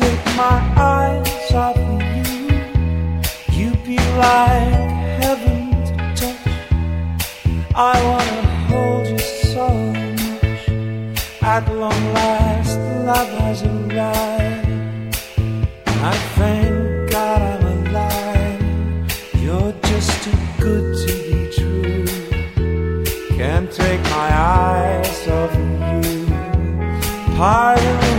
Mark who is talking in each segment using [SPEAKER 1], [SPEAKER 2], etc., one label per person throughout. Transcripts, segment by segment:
[SPEAKER 1] take my eyes off of you. You be like heaven to touch. I wanna hold you so much. At long last, love has arrived. I thank God I'm alive. You're just too good to be true. Can't take my eyes off of you. Pardon the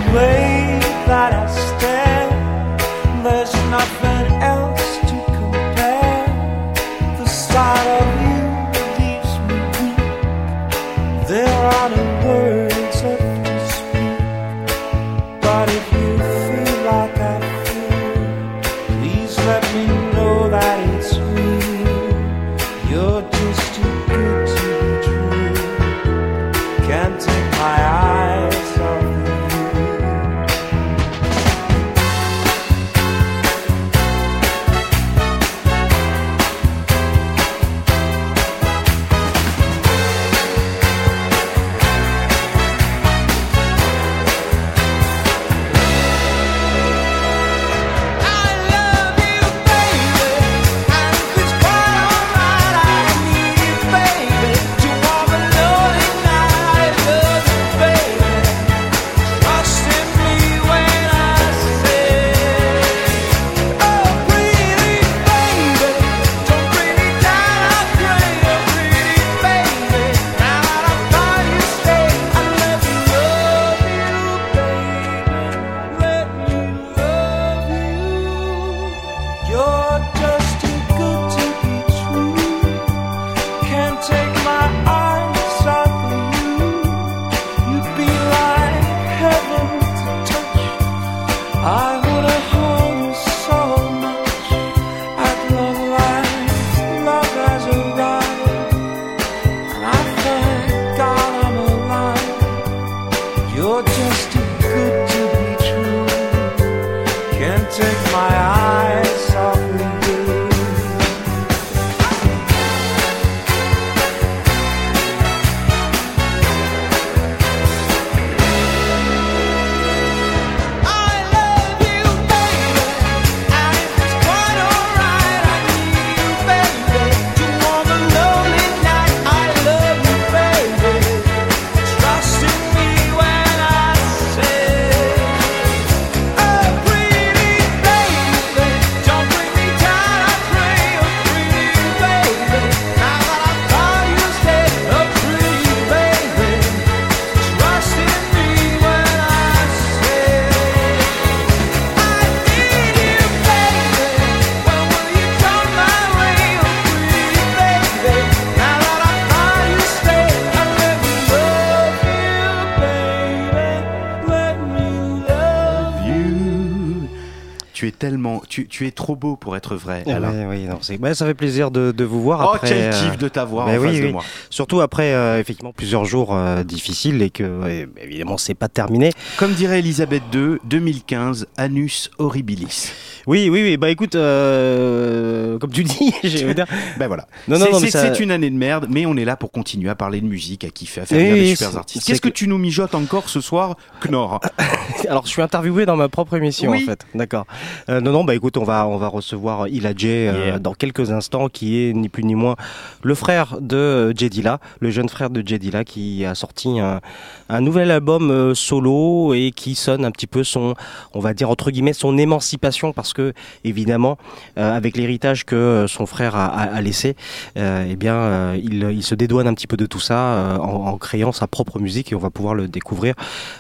[SPEAKER 2] tu, tu es trop beau pour être vrai. Alain.
[SPEAKER 3] C'est- bah, ça fait plaisir de, de vous voir
[SPEAKER 2] Oh,
[SPEAKER 3] après.
[SPEAKER 2] quel
[SPEAKER 3] euh,
[SPEAKER 2] kiff de t'avoir
[SPEAKER 3] bah
[SPEAKER 2] en
[SPEAKER 3] oui,
[SPEAKER 2] face de moi.
[SPEAKER 3] Surtout après euh, effectivement plusieurs jours euh, difficiles et que évidemment c'est pas terminé.
[SPEAKER 2] Comme dirait Elisabeth II, 2015, Anus horribilis.
[SPEAKER 3] Oui, oui, oui. Bah écoute, euh, comme tu dis, j'ai.
[SPEAKER 2] Ben voilà.
[SPEAKER 3] Non, non,
[SPEAKER 2] C'est-
[SPEAKER 3] non, mais
[SPEAKER 2] c'est
[SPEAKER 3] ça-
[SPEAKER 2] c'est une année de merde, mais on est là pour continuer à parler de musique, à kiffer, à faire
[SPEAKER 3] Oui,
[SPEAKER 2] des super artistes. Qu'est-ce que
[SPEAKER 3] que-
[SPEAKER 2] tu nous mijotes encore ce soir, Knorr
[SPEAKER 3] Alors je suis interviewé dans ma propre émission en fait. D'accord. Non, non, bah écoute, on va, on va recevoir Ila J
[SPEAKER 2] Yeah.
[SPEAKER 3] dans quelques instants, qui est ni plus ni moins le frère de Jedila, le jeune frère de Jedila, qui a sorti un, nouvel album euh, solo et qui sonne un petit peu son, on va dire entre guillemets, son émancipation, parce que évidemment, euh, avec l'héritage que euh, son frère a, laissé, euh, eh bien, euh, il, se dédouane un petit peu de tout ça euh, en, créant sa propre musique et on va pouvoir le découvrir,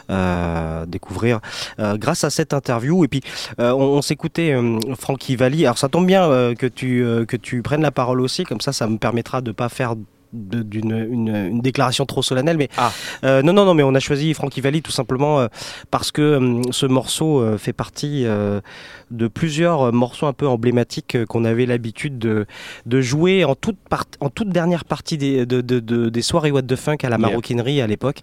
[SPEAKER 3] euh, découvrir euh, grâce à cette interview. Et puis, euh, on, on s'écoutait euh, Frankie Valli. Alors, ça tombe bien euh, que tu euh, que tu prennes la parole aussi, comme ça, ça me permettra de pas faire d'une une, une déclaration trop solennelle mais
[SPEAKER 2] Ah.
[SPEAKER 3] euh, non non non mais on a choisi Frankie Valli tout simplement euh, parce que euh, ce morceau euh, fait partie euh, de plusieurs morceaux un peu emblématiques qu'on avait l'habitude de, de jouer en toute, part- en toute dernière partie des, de, de- de- des soirées What the Funk à la
[SPEAKER 2] Yeah.
[SPEAKER 3] maroquinerie à l'époque,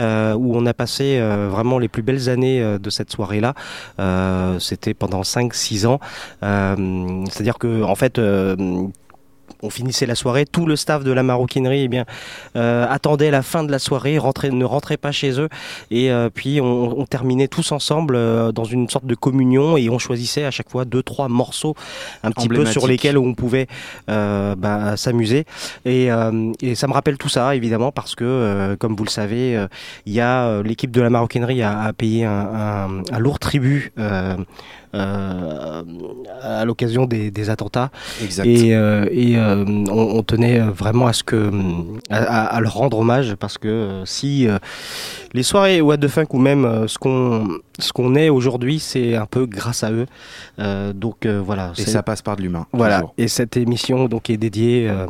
[SPEAKER 3] euh, où on a passé euh, vraiment les plus belles années de cette soirée-là. Euh, C'était pendant 5-6 ans. Euh, C'est-à-dire que en fait... on finissait la soirée, tout le staff de la maroquinerie eh bien, euh, attendait la fin de la soirée, rentrait, ne rentrait pas chez eux, et euh, puis on, on terminait tous ensemble euh, dans une sorte de communion et on choisissait à chaque fois deux trois morceaux un petit peu sur lesquels on pouvait euh, bah, s'amuser. Et, euh, et ça me rappelle tout ça évidemment parce que euh, comme vous le savez il y a l'équipe de la maroquinerie a, a payé un, un- un lourd tribut à l'occasion des, des attentats
[SPEAKER 2] Exact.
[SPEAKER 3] et, euh, et, euh, on, on tenait vraiment à ce que à, leur rendre hommage parce que euh, si euh, les soirées What the Funk ou même euh, ce qu'on ce qu'on est aujourd'hui, c'est un peu grâce à eux. Euh, donc euh, voilà.
[SPEAKER 2] Et ça passe par de l'humain.
[SPEAKER 3] Voilà.
[SPEAKER 2] toujours.
[SPEAKER 3] Et cette émission donc est dédiée euh,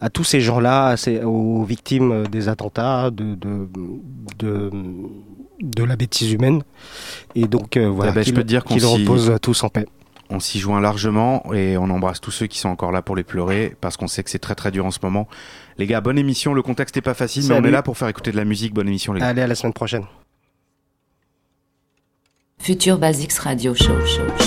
[SPEAKER 3] à tous ces gens-là, aux victimes euh, des attentats, de de, de de la bêtise humaine. Et donc euh, voilà.
[SPEAKER 2] Eh ben, je peux te dire qu'on
[SPEAKER 3] qu'ils
[SPEAKER 2] s'y-
[SPEAKER 3] reposent tous en paix.
[SPEAKER 2] On s'y joint largement et on embrasse tous ceux qui sont encore là pour les pleurer parce qu'on sait que c'est très très dur en ce moment. Les gars, bonne émission. Le contexte est pas facile, mais on est là pour faire écouter de la musique. Bonne émission, les gars.
[SPEAKER 3] Allez à la semaine prochaine.
[SPEAKER 4] Future Basics Radio show, show, show.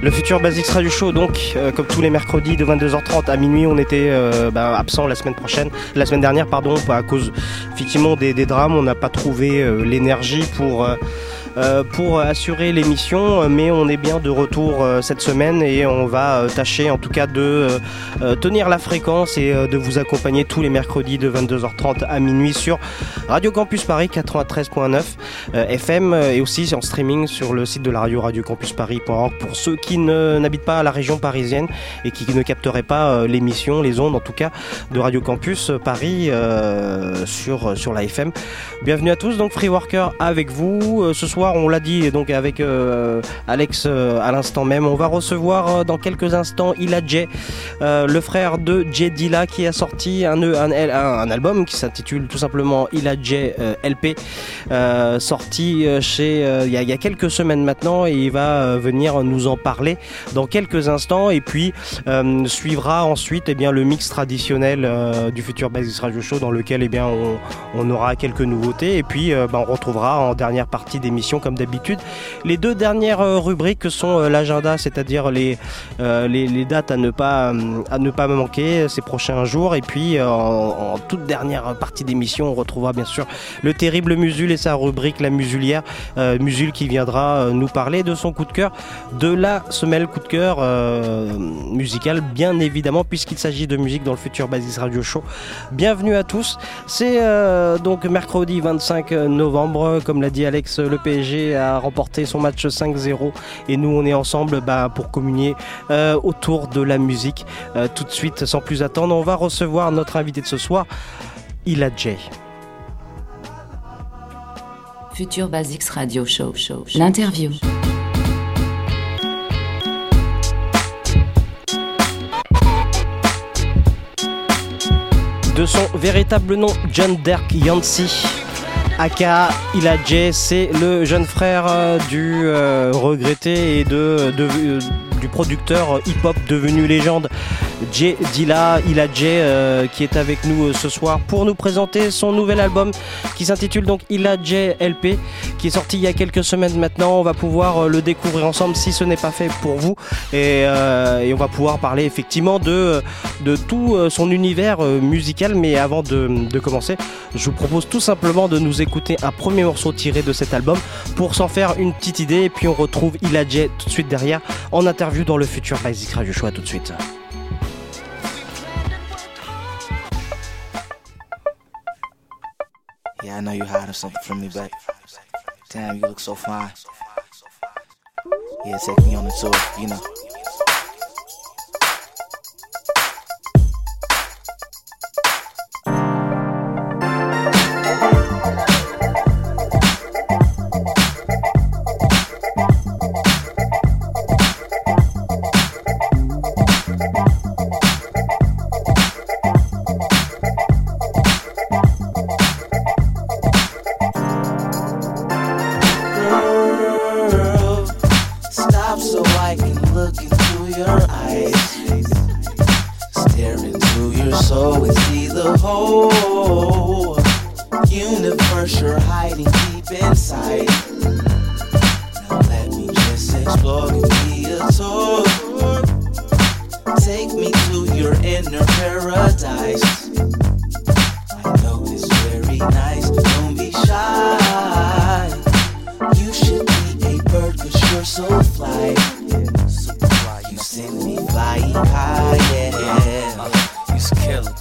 [SPEAKER 3] Le futur Basics Radio Show, donc, euh, comme tous les mercredis de 22h30 à minuit, on était euh, bah, absent la semaine prochaine, la semaine dernière, pardon, à cause effectivement des, drames. On n'a pas trouvé euh, l'énergie pour euh, pour assurer l'émission, euh, mais on est bien de retour euh, cette semaine et on va euh, tâcher en tout cas de euh, euh, tenir la fréquence et euh, de vous accompagner tous les mercredis de 22h30 à minuit sur Radio Campus Paris 93.9 euh, FM euh, et aussi en streaming sur le site de la radio radiocampusparis.org pour ceux qui n'habitent pas la région parisienne et qui ne capteraient pas euh, l'émission, les ondes en tout cas de Radio Campus Paris euh, sur, sur la FM. Bienvenue à tous, donc Free Worker avec vous. Euh, ce soir, on l'a dit donc avec euh, Alex euh, à l'instant même, on va recevoir euh, dans quelques instants Ila J, euh, le frère de J Dilla qui a sorti un, album qui s'intitule tout simplement Ila J euh, LP, sorti chez il y, a- quelques semaines maintenant et il va venir nous en parler dans quelques instants. Et puis suivra ensuite eh bien le mix traditionnel du futur Basis Radio Show dans lequel eh bien on, aura quelques nouveautés. Et puis bah, on retrouvera en dernière partie d'émission comme d'habitude. Les deux dernières euh, rubriques que sont euh, l'agenda c'est-à-dire les, euh, les dates à ne pas à ne pas manquer ces prochains jours. Et puis en, toute dernière partie d'émission on retrouvera bien sûr le terrible Musul et sa rubrique la musulière Musul qui viendra nous parler de son coup de cœur de la semelle coup de cœur musicale bien évidemment puisqu'il s'agit de musique dans le futur Basis Radio Show. Bienvenue à tous. C'est donc mercredi 25 novembre. Comme l'a dit Alex le PSG a remporté son match 5-0 et nous on est ensemble bah, pour communier euh, autour de la musique Euh, tout de suite sans plus attendre on va recevoir notre invité de ce soir Ila J
[SPEAKER 4] Future Basics Radio Show. show, show. L'interview.
[SPEAKER 3] de son véritable nom John Dirk Yancey. Aka Ila J, c'est le jeune frère euh, du euh, regretté et de- du producteur euh, hip-hop devenu légende Jay Dilla, Ila Jay, euh, qui est avec nous euh, ce soir pour nous présenter son nouvel album qui s'intitule donc Ila Jay LP, qui est sorti il y a quelques semaines maintenant. On va pouvoir euh, le découvrir ensemble si ce n'est pas fait pour vous. Et, euh, on va pouvoir parler effectivement de, tout euh, son univers euh, musical. Mais avant de, de commencer, je vous propose tout simplement de nous écouter un premier morceau tiré de cet album pour s'en faire une petite idée. Et puis on retrouve Ila tout de suite derrière en interview dans le futur Basic Radio Show. À tout de suite.
[SPEAKER 5] Skill it,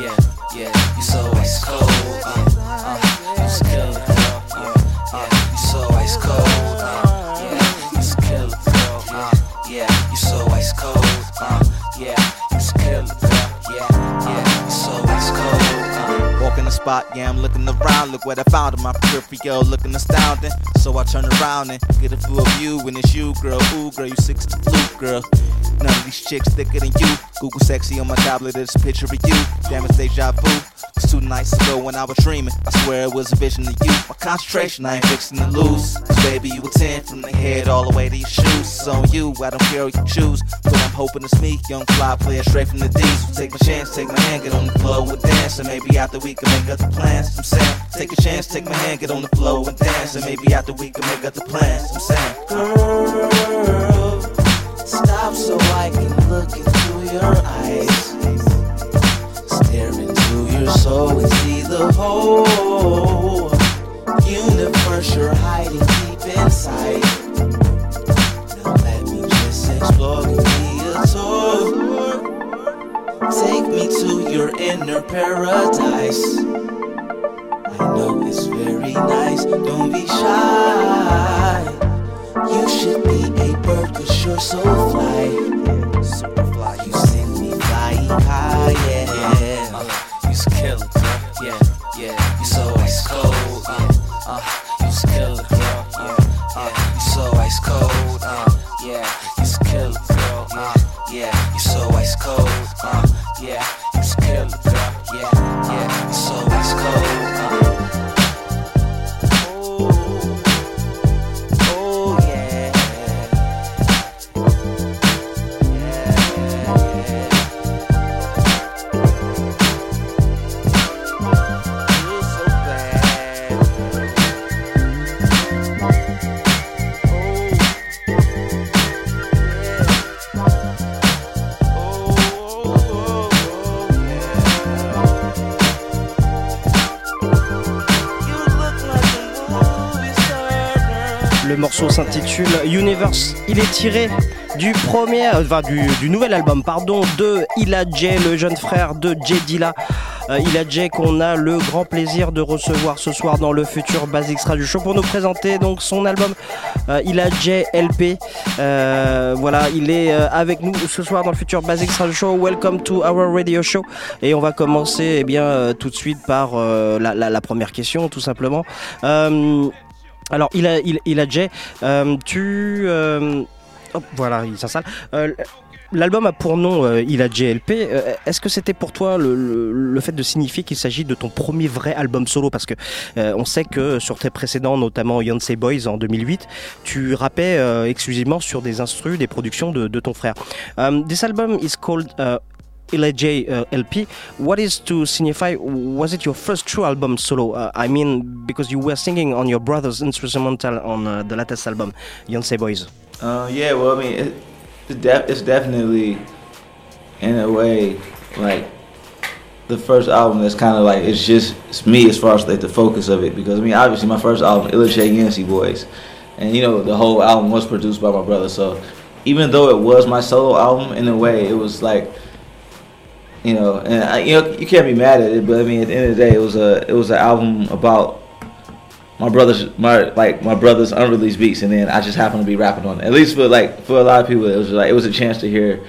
[SPEAKER 5] yeah, yeah. You so ice cold, uh, uh. You it, girl. yeah, yeah. You so ice cold, uh, yeah. You it, girl. uh, yeah. You so ice cold, uh, yeah. Skill it, girl. yeah, yeah. You so ice cold, uh. Walk in the spot, yeah, I'm looking Look what I found in my peripheral, looking astounding. So I turn around and get a full view and it's you, girl. Ooh, girl, you six to flute, girl. None of these chicks thicker than you. Google sexy on my tablet, it's a picture of you. Damn, it's deja vu. It's two nights ago when I was dreaming. I swear it was a vision of you. My concentration, I ain't fixing to lose. 'Cause baby, you a 10 from the head all the way to your shoes. It's on you, I don't care what you choose. But I'm hoping it's me, young fly player straight from the D's. So take my chance, take my hand, get on the floor and dance. And maybe after we can make other plans. I'm saying, take a chance, take my hand, get on the floor and dance. And maybe after we can make other plans. I'm saying, girl, stop so I can look into your eyes. Stare into your soul and see the whole universe you're hiding deep inside. Now let me just explore, give me a tour. Take me to your inner paradise. I know it's very nice, don't be shy. You should be a bird cause you're so fly. Super fly. You send me flying high, yeah. You skill. Yeah, yeah. You so ice cold, uh, uh. You skill. Yeah, yeah. You so ice cold, uh, yeah. You skill. Uh, yeah. You so ice cold, uh, yeah. You skill. Yeah, yeah. You so ice cold,
[SPEAKER 3] s'intitule Universe. Il est tiré du premier, euh, enfin du, du nouvel album, pardon, de Ila J, le jeune frère de Jay Dilla. Euh, Ila J qu'on a le grand plaisir de recevoir ce soir dans le futur Basics Radio Show pour nous présenter donc son album euh, Ila J LP. Euh, voilà, il est euh, avec nous ce soir dans le futur Basics Radio Show. Welcome to our radio show. Et on va commencer eh bien tout de suite par la première question, tout simplement. Alors, il a, il, a euh, tu. euh, hop, voilà, il s'installe. Euh, L'album a pour nom Il a JLP. Est-ce que c'était pour toi le, le- fait de signifier qu'il s'agit de ton premier vrai album solo? Parce que on sait que sur tes précédents, notamment Yonsei Boys en 2008, tu rappais exclusivement sur des instrus, des productions de, de ton frère. This album is called LJ uh, LP. What is to signify? Was it your first true album solo? Uh, I mean, because you were singing on your brother's instrumental on uh, the latest album, Yancey Boys.
[SPEAKER 6] Uh, yeah, well, I mean, it, it's, def- it's definitely, in a way, like the first album that's kind of like it's just it's me as far as like the focus of it because I mean obviously my first album Illustrate Yancey Boys, and you know the whole album was produced by my brother. So even though it was my solo album in a way, it was like you know, and I, you know you can't be mad at it, but I mean at the end of the day, it was a it was an album about my brother's my like my brother's unreleased beats, and then I just happened to be rapping on it. At least for like for a lot of people, it was like it was a chance to hear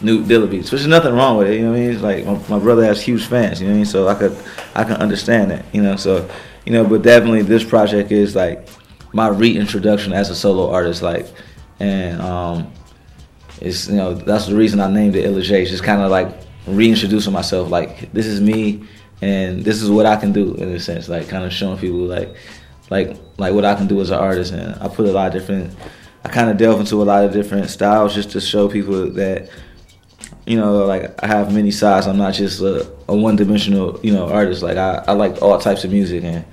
[SPEAKER 6] new Dilla beats, which is nothing wrong with it. You know what I mean? It's like my, my brother has huge fans. You know what I mean? So I could I can understand that. You know, so you know, but definitely this project is like my reintroduction as a solo artist. Like, and um, it's you know that's the reason I named it Illa It's kind of like reintroducing myself. Like this is me, and this is what I can do in a sense. Like kind of showing people like like like what I can do as an artist. And I put a lot of different. I kind of delve into a lot of different styles just to show people that you know like I have many sides. I'm not just a, a one dimensional you know artist. Like I, I like all types of music and.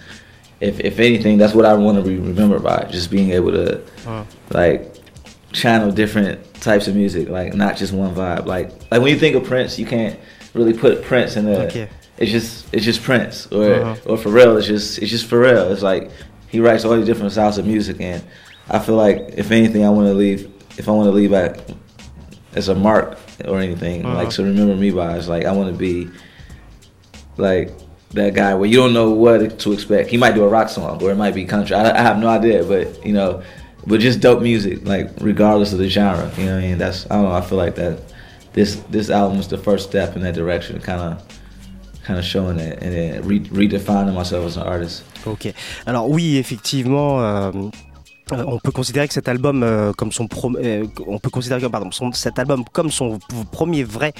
[SPEAKER 6] If, if anything, that's what I want to be remembered by. Just being able to, uh-huh. like, channel different types of music, like not just one vibe. Like like when you think of Prince, you can't really put Prince in a.
[SPEAKER 3] Okay.
[SPEAKER 6] It's just it's just Prince, or
[SPEAKER 3] Uh-huh.
[SPEAKER 6] or Pharrell. It's just it's just Pharrell. It's like he writes all these different styles of music, and I feel like if anything, I want to leave. If I want to leave back as a mark or anything,
[SPEAKER 3] Uh-huh.
[SPEAKER 6] like to remember me by, it's like I want to be like that guy where you don't know what to expect. He might do a rock song or it might be country. I, I have no idea, but you know, but just dope music, like regardless of the genre. You know, what I mean, that's I don't know. I feel like that this this album was the first step in that direction, kind of kind of showing it and then re- redefining myself as an artist.
[SPEAKER 3] Ok. Alors oui, effectivement. euh, euh, on peut considérer que cet album euh, comme son euh, on peut considérer pardon son- cet album comme son premier vrai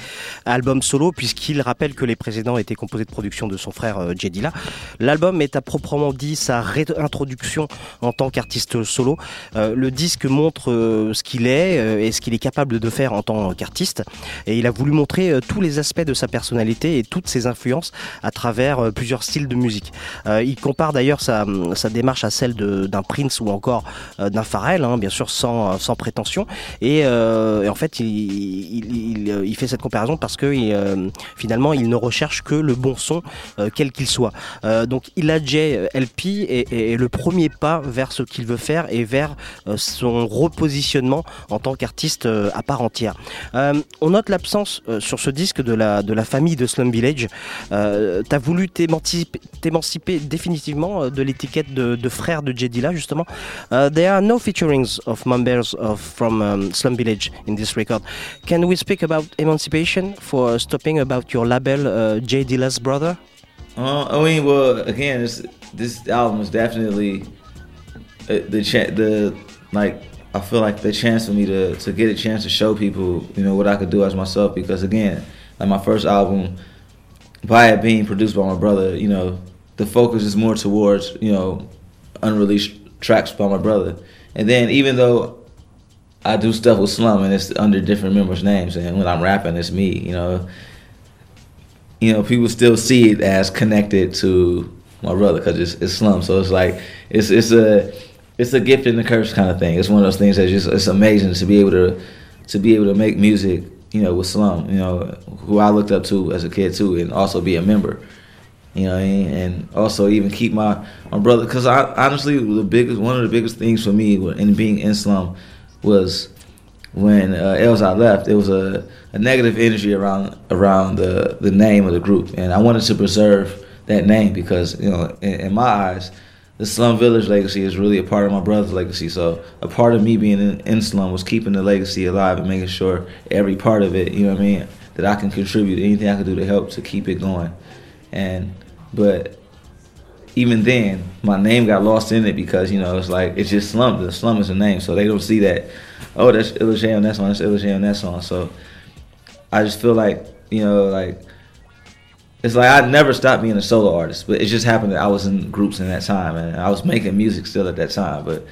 [SPEAKER 3] album solo puisqu'il rappelle que les précédents étaient composés de productions de son frère euh, Jay Dilla. L'album est à proprement dit sa réintroduction en tant qu'artiste solo. Euh, le disque montre ce qu'il est et ce qu'il est capable de faire en tant qu'artiste et il a voulu montrer tous les aspects de sa personnalité et toutes ses influences à travers plusieurs styles de musique. Il compare d'ailleurs sa, sa démarche à celle d'un Prince ou encore d'un Pharrell, hein, bien sûr sans, prétention. Et, euh, et en fait, il, il, fait cette comparaison parce que euh, finalement, il ne recherche que le bon son, euh, quel qu'il soit. Euh, donc, il a J LP est, le premier pas vers ce qu'il veut faire et vers euh, son repositionnement en tant qu'artiste euh, à part entière. Euh, on note l'absence euh, sur ce disque de la, famille de Slum Village. Euh, T'as voulu t'émanciper définitivement euh, de l'étiquette de, de frère de Jedila justement. Uh, there are no featurings of members of from um, Slum Village in this record. Can we speak about emancipation for stopping about your label uh, J Dilla's brother?
[SPEAKER 6] Uh, I mean, well, again, this this album is definitely uh, the cha- the like I feel like the chance for me to to get a chance to show people, you know, what I could do as myself. Because again, like my first album, by it being produced by my brother, you know, the focus is more towards you know unreleased tracks by my brother. And then even though I do stuff with Slum and it's under different members' names, and when I'm rapping, it's me, you know you know, people still see it as connected to my brother because it's, it's slum. So it's like it's it's a it's a gift and a curse kind of thing. It's one of those things that just it's amazing to be able to to be able to make music, you know, with slum. You know, who I looked up to as a kid too, and also be a member. You know, and also even keep my my brother because I honestly the biggest one of the biggest things for me in being in slum was when uh, Elzhi left, it was a, a negative energy around around the the name of the group, and I wanted to preserve that name because you know, in, in my eyes, the Slum Village legacy is really a part of my brother's legacy. So a part of me being in, in Slum was keeping the legacy alive and making sure every part of it, you know what I mean, that I can contribute anything I can do to help to keep it going. And but even then, my name got lost in it because you know it's like it's just slum. The slum is a name, so they don't see that. Oh, that's J on that song. That's J on that song. So I just feel like you know like it's like I never stopped being a solo artist, but it just happened that I was in groups in that time and I was making music still at that time, but.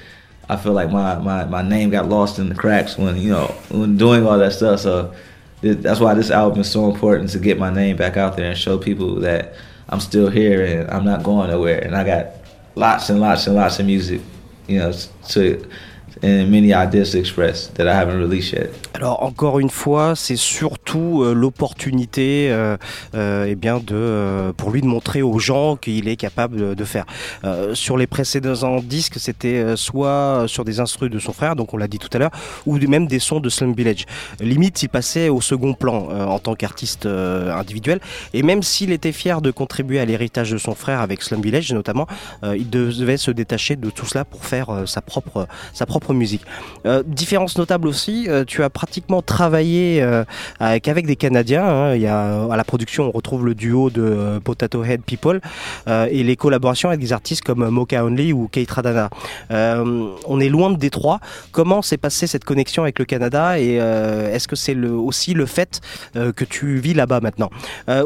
[SPEAKER 6] I feel like my, my, my name got lost in the cracks when you know when doing all that stuff. So that's why this album is so important to get my name back out there and show people that I'm still here and I'm not going nowhere. And I got lots and lots and lots of music, you know, to and many ideas to express that I haven't released yet.
[SPEAKER 3] Alors encore une fois, c'est surtout euh, l'opportunité, euh, euh, eh bien de euh, pour lui de montrer aux gens qu'il est capable de, faire. Sur les précédents disques, c'était soit sur des instrus de son frère, donc on l'a dit tout à l'heure, ou même des sons de Slum Village. Limite, il passait au second plan en tant qu'artiste individuel. Et même s'il était fier de contribuer à l'héritage de son frère avec Slum Village, notamment, il devait se détacher de tout cela pour faire sa propre sa propre musique. Euh, différence notable aussi, euh, tu as pratiquement travaillé euh, avec, avec des Canadiens. Hein. Y a, à la production, on retrouve le duo de Potato Head People et les collaborations avec des artistes comme Mocha Only ou Kate Radana. on est loin de Détroit. Comment s'est passée cette connexion avec le Canada et est-ce que c'est aussi le fait que tu vis là-bas maintenant?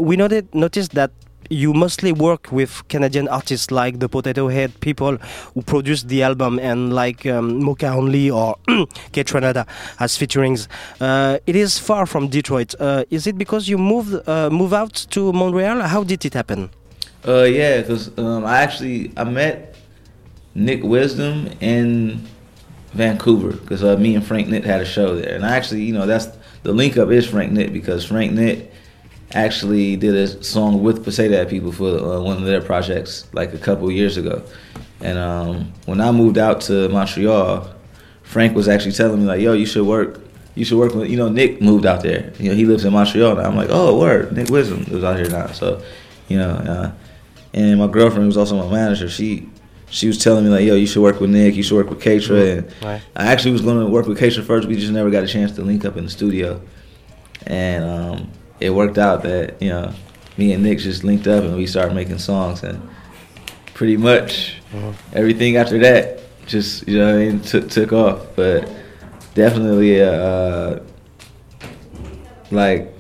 [SPEAKER 3] we noticed that you mostly work with Canadian artists like the Potato Head people who produced the album and like um, Moka Only or Kaytranada as featurings. Uh, it is far from Detroit. Uh, is it because you moved uh, move out to Montreal? How did it happen?
[SPEAKER 6] Uh, yeah, because um, I actually I met Nick Wisdom in Vancouver because uh, me and Frank Nitt had a show there, and I actually you know that's the link up is Frank Nitt because Frank Nitt actually did a song with Potato people for uh, one of their projects like a couple years ago. And um, when I moved out to Montreal, Frank was actually telling me like, "Yo, you should work. You should work with you know Nick moved out there. You know he lives in Montreal now." I'm like, "Oh, word, Nick Wisdom lives out here now." So, you know, uh, and my girlfriend was also my manager. She she was telling me like, "Yo, you should work with Nick. You should work with Kaytra." And right. I actually was going to work with Kaytra first. We just never got a chance to link up in the studio. And um, it worked out that you know me and Nick just linked up and we started making songs and pretty much uh-huh. everything after that just you know I mean took took off. But definitely uh, uh, like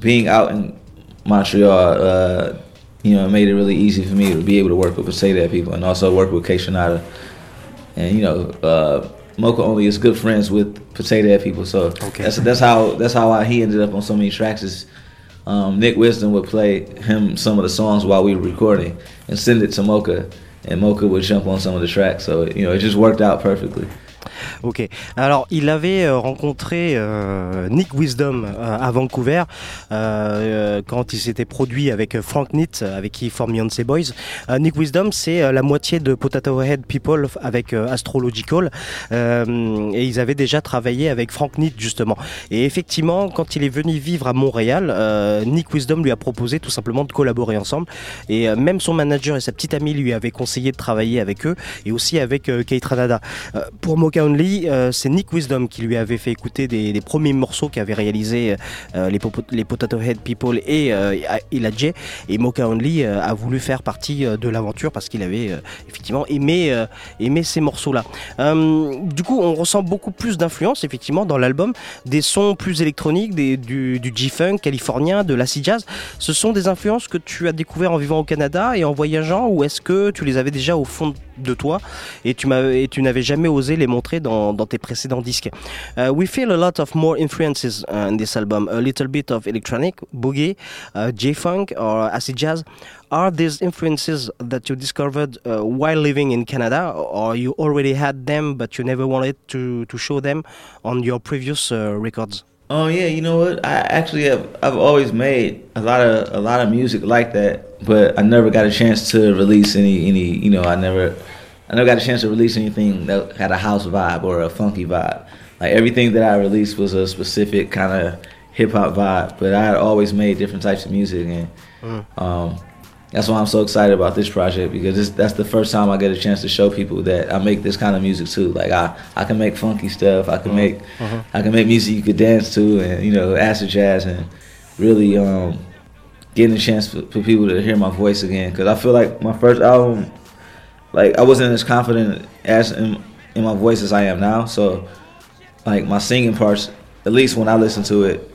[SPEAKER 6] being out in Montreal, uh, you know, it made it really easy for me to be able to work with Potato people and also work with K. And you know, uh, Moka only is good friends with Potato people, so okay. that's that's how that's how I, he ended up on so many tracks. Is um, Nick Wisdom would play him some of the songs while we were recording and send it to Moka, and Moka would jump on some of the tracks. So you know, it just worked out perfectly.
[SPEAKER 3] Ok. Alors, il avait euh, rencontré euh, Nick Wisdom euh, à Vancouver quand il s'était produit avec Frank Nitt, avec qui il forme Beyoncé Boys. Nick Wisdom, c'est la moitié de Potato Head People avec Astrological. et ils avaient déjà travaillé avec Frank Nitt, justement. Et effectivement, quand il est venu vivre à Montréal, Nick Wisdom lui a proposé tout simplement de collaborer ensemble. Et même son manager et sa petite amie lui avaient conseillé de travailler avec eux et aussi avec Kate Ranada. pour Mocha Only, euh, c'est Nick Wisdom qui lui avait fait écouter des, premiers morceaux qu'avaient réalisé euh, les, les, Potato Head People et euh, J. Et Mocha Only euh, a voulu faire partie de l'aventure parce qu'il avait effectivement aimé, ces morceaux-là. du coup, on ressent beaucoup plus d'influence effectivement dans l'album, des sons plus électroniques, du G-Funk californien, de l'acid jazz. Ce sont des influences que tu as découvert en vivant au Canada et en voyageant ou est-ce que tu les avais déjà au fond de toi et tu, n'avais jamais osé les montrer dans, tes précédents disques. Uh, we feel a lot of more influences uh, in this album, a little bit of electronic, boogie, uh, J-funk or acid jazz. Are these influences that you discovered uh, while living in Canada or you already had them but you never wanted to, to show them on your previous uh, records?
[SPEAKER 6] Oh yeah, you know what? I actually have I've always made a lot of a lot of music like that, but I never got a chance to release any any you know, I never I never got a chance to release anything that had a house vibe or a funky vibe. Like everything that I released was a specific kind of hip hop vibe, but I had always made different types of music and mm. um, that's why I'm so excited about this project because this, that's the first time I get a chance to show people that I make this kind of music too. Like I, I can make funky stuff. I can mm-hmm. make mm-hmm. I can make music you could dance to and you know acid jazz and really um, getting a chance for, for, people to hear my voice again. Because I feel like my first album like I wasn't as confident as in, in my voice as I am now. So like my singing parts, at least when I listen to it,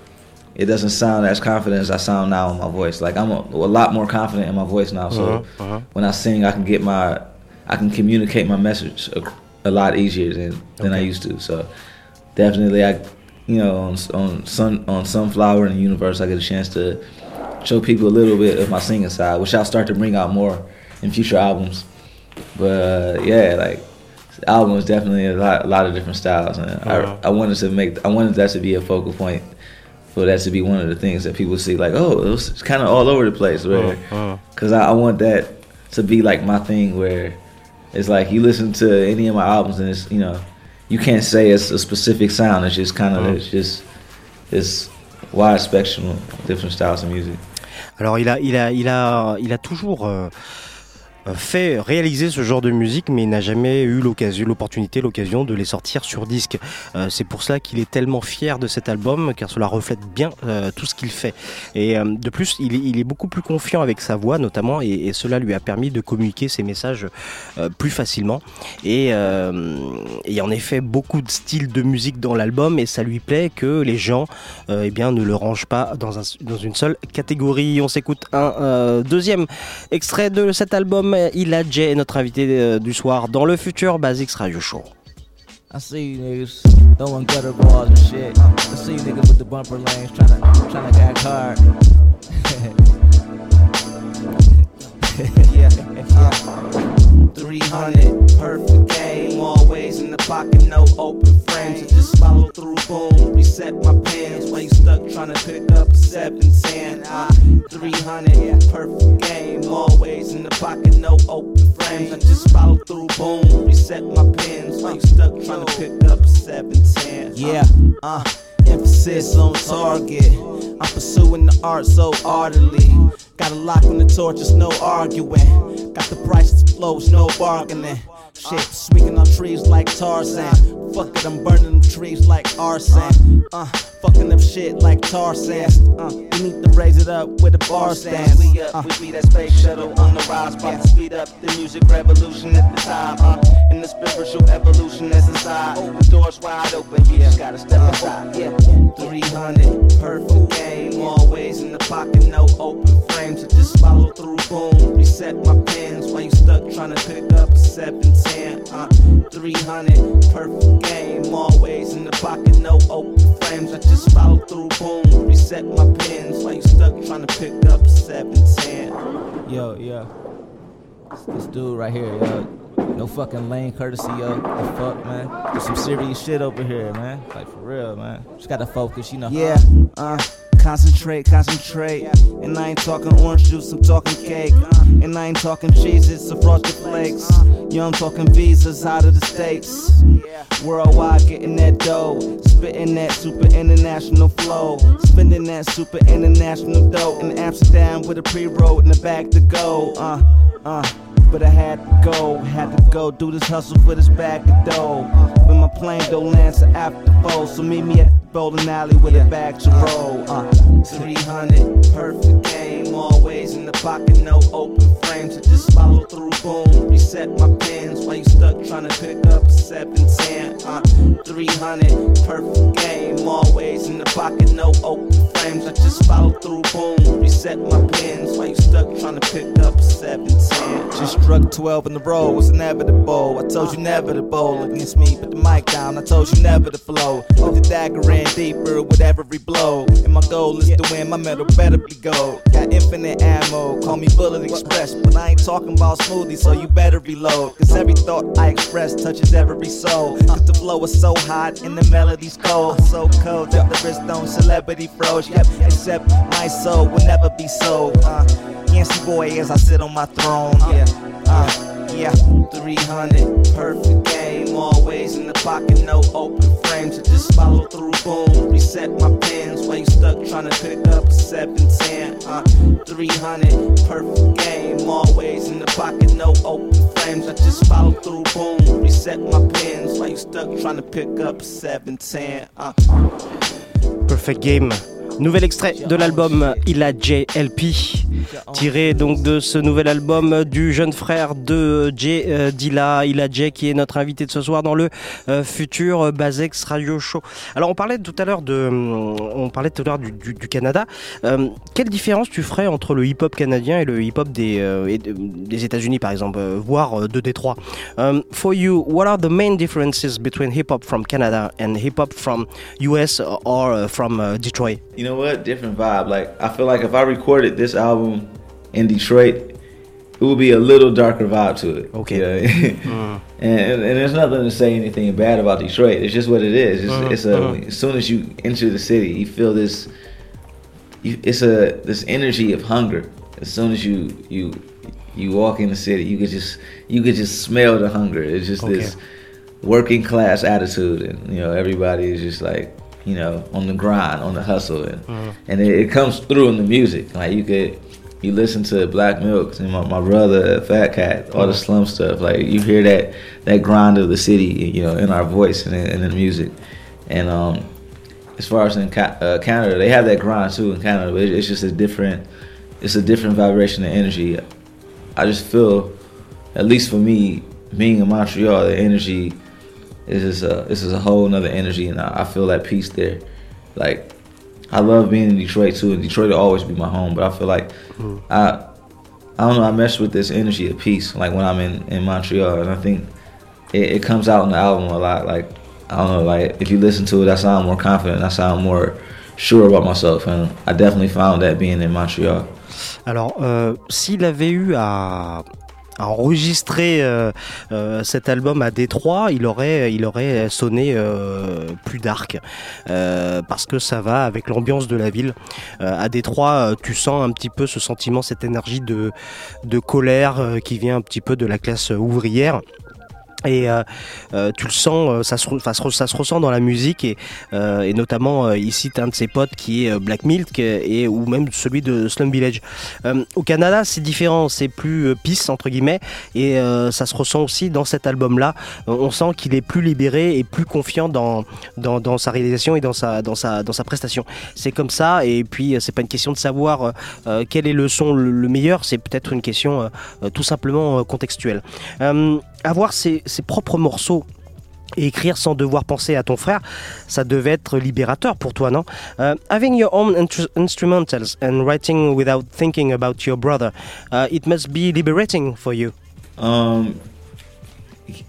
[SPEAKER 6] it doesn't sound as confident as I sound now in my voice. Like I'm a, a lot more confident in my voice now. So
[SPEAKER 2] Uh-huh, uh-huh.
[SPEAKER 6] when I sing, I can get my, I can communicate my message a, a lot easier than than I used to. So definitely, I, you know, on on sun on Sunflower and the Universe, I get a chance to show people a little bit of my singing side, which I'll start to bring out more in future albums. But uh, yeah, like the album was definitely a lot, a lot of different styles, and
[SPEAKER 2] Uh-huh.
[SPEAKER 6] I, I wanted to make, I wanted that to be a focal point, for that to be one of the things that people see, like, oh, it was kind of all over the place, where, because I, I want that to be like my thing, where it's like you listen to any of my albums, and it's you know, you can't say it's a specific sound. It's just kind of,
[SPEAKER 3] Uh-huh.
[SPEAKER 6] it's just, it's wide spectrum of different styles of music.
[SPEAKER 3] Alors il a, il a, il a, il a toujours euh, fait réaliser ce genre de musique, mais il n'a jamais eu l'occasion, l'opportunité, l'occasion de les sortir sur disque. Euh, c'est pour cela qu'il est tellement fier de cet album, car cela reflète bien euh, tout ce qu'il fait. Et euh, de plus, il est, beaucoup plus confiant avec sa voix, notamment, et, cela lui a permis de communiquer ses messages euh, plus facilement. Et euh, il en effet beaucoup de styles de musique dans l'album, et ça lui plaît que les gens, euh, eh bien, ne le rangent pas dans, un, dans une seule catégorie. On s'écoute un euh, deuxième extrait de cet album. Ila J est notre invité euh, du soir dans le futur Basics Radio Show.
[SPEAKER 7] I see you niggas throwing gutter balls and shit. I see you niggas with the bumper lanes trying to trying to act hard.
[SPEAKER 5] yeah, yeah. 300, perfect Always in the pocket, no open frames. I just follow through, boom, reset my pins. While you stuck trying to pick up a 710. Uh, 300, yeah, perfect game. Always in the pocket, no open frames. I just follow through, boom, reset my pins. While you stuck trying to pick up a 710.
[SPEAKER 7] Yeah, uh, emphasis on target. I'm pursuing the art so ardently. Got a lock on the torches, no arguing. Got the prices flows, no bargaining. Shit, swinging on trees like Tarzan. Fuck it, I'm burning them trees like arson. Uh, fucking up shit like Tarzan. Uh, we need to raise it up with a bar stand.
[SPEAKER 5] We up, we be that space shuttle on the rise, about to speed up the music revolution at the time. Uh, in the spiritual evolution that's inside. The doors wide open, you just gotta step aside. Yeah, 300, perfect game. Always in the pocket, no open frames. I just follow through, boom, reset my pins. While you stuck trying to pick up a 710. Uh, 300, perfect game. Always in the pocket, no open frames. I just follow through, boom, reset my pins. While you stuck trying to pick up a 710.
[SPEAKER 7] Yo, yo. This, this dude right here, yo. No fucking lane courtesy, yo. The fuck, man. There's some serious shit over here, man. Like for real, man. Just gotta focus, you know.
[SPEAKER 5] Yeah, uh, concentrate, concentrate. And I ain't talking orange juice, I'm talking cake. And I ain't talking cheeses or frosted flakes. Yo, I'm talking visas out of the states. Worldwide, getting that dough. Spitting that super international flow. Spending that super international dough. In Amsterdam with a pre roll in the bag to go. Uh, uh. But I had to go, had to go do this hustle for this bag of dough. When my plane don't land to after four, so meet me at the bowling alley with a bag to roll. Uh, 300, perfect game, always in the pocket, no open frames. I just follow through, boom, reset my pins while you stuck trying to pick up a 710. Uh, 300, perfect game, always in the pocket, no open frames. I just follow through, boom, reset my pins while you stuck trying to pick up a 710.
[SPEAKER 7] Just struck 12 in the row, was inevitable. I told you never to bowl against me, put the mic down. I told you never to flow. Put the dagger in deeper with every blow. And my goal is to win, my medal better be gold. Got infinite ammo, call me Bullet Express. But I ain't talking about smoothie, so you better reload. Cause every thought I express touches every soul. Cause the flow is so hot and the melody's cold. So cold that the wrist on celebrity froze. Yep, except my soul will never be sold. Uh, Yancey boy as I sit on my throne. Yeah, uh, yeah.
[SPEAKER 5] 300, perfect game, always in the pocket, no open frames. I just follow through, boom, reset my pins while you stuck trying to pick up a 710. Uh, 300, perfect game, always in the pocket, no open frames. I just follow through, boom, reset my pins while you stuck trying to pick up a 710. Uh.
[SPEAKER 3] Perfect Game. Nouvel extrait de l'album Ila J LP. tiré donc de ce nouvel album du jeune frère de Jay euh, Dilla, Ila Jay, qui est notre invité de ce soir dans le euh, futur Basex Radio Show. Alors on parlait tout à l'heure du, Canada. Euh, quelle différence tu ferais entre le hip-hop canadien et le hip-hop des, euh, États-Unis par exemple, euh, voire de Détroit? Um, for you, what are the main differences between hip-hop from Canada and hip-hop from US or uh, from uh, Detroit?
[SPEAKER 6] Know what? Different vibe. Like I feel like if I recorded this album in Detroit, it would be a little darker vibe to it.
[SPEAKER 3] Okay.
[SPEAKER 6] You know? mm. and, and, and there's nothing to say anything bad about Detroit. It's just what it is. It's,
[SPEAKER 3] Mm-hmm.
[SPEAKER 6] it's a as soon as you enter the city, you feel this. You, it's a this energy of hunger. As soon as you you you walk in the city, you could just you could just smell the hunger. It's just this working class attitude, and you know everybody is just like you know on the grind, on the hustle, and
[SPEAKER 3] Mhm.
[SPEAKER 6] and it, it comes through in the music. Like you could you listen to Black Milk and my, my brother Fat Kat, all the
[SPEAKER 3] Mhm.
[SPEAKER 6] slum stuff. Like you hear that that grind of the city, you know, in our voice and in, in the music. And um, as far as in Ca- uh, Canada, they have that grind too in Canada, but it, it's just a different, it's a different vibration and energy. I just feel, at least for me, being in Montreal, the energy is just a, this is a whole nother energy, and I, I feel that peace there. Like, I love being in Detroit too, and Detroit will always be my home. But I feel like mm. I, I don't know, I mess with this energy of peace, like when I'm in in Montreal, and I think it, it comes out in the album a lot. Like, I don't know, like if you listen to it, I sound more confident, I sound more sure about myself, and I definitely found that being in Montreal.
[SPEAKER 3] Alors, euh, s'il avait eu à, enregistrer euh, euh, cet album à Détroit, il aurait, il aurait sonné euh, plus dark parce que ça va avec l'ambiance de la ville. À Détroit, tu sens un petit peu ce sentiment, cette énergie de, de colère qui vient un petit peu de la classe ouvrière. Et euh, euh, tu le sens, euh, ça se, ressent dans la musique et, et notamment il cite un de ses potes qui est Black Milk et ou même celui de Slum Village. Au Canada, c'est différent, c'est plus peace entre guillemets et ça se ressent aussi dans cet album-là. Euh, on sent qu'il est plus libéré et plus confiant dans, dans, dans sa réalisation et dans sa dans sa dans sa prestation. C'est comme ça et puis c'est pas une question de savoir quel est le son le, le meilleur, c'est peut-être une question tout simplement contextuelle. Avoir ses, ses propres morceaux et écrire sans devoir penser à ton frère, ça devait être libérateur pour toi, non? Uh, Having your own instrumentals and writing without thinking about your brother, uh, it must be liberating for you.
[SPEAKER 6] Um,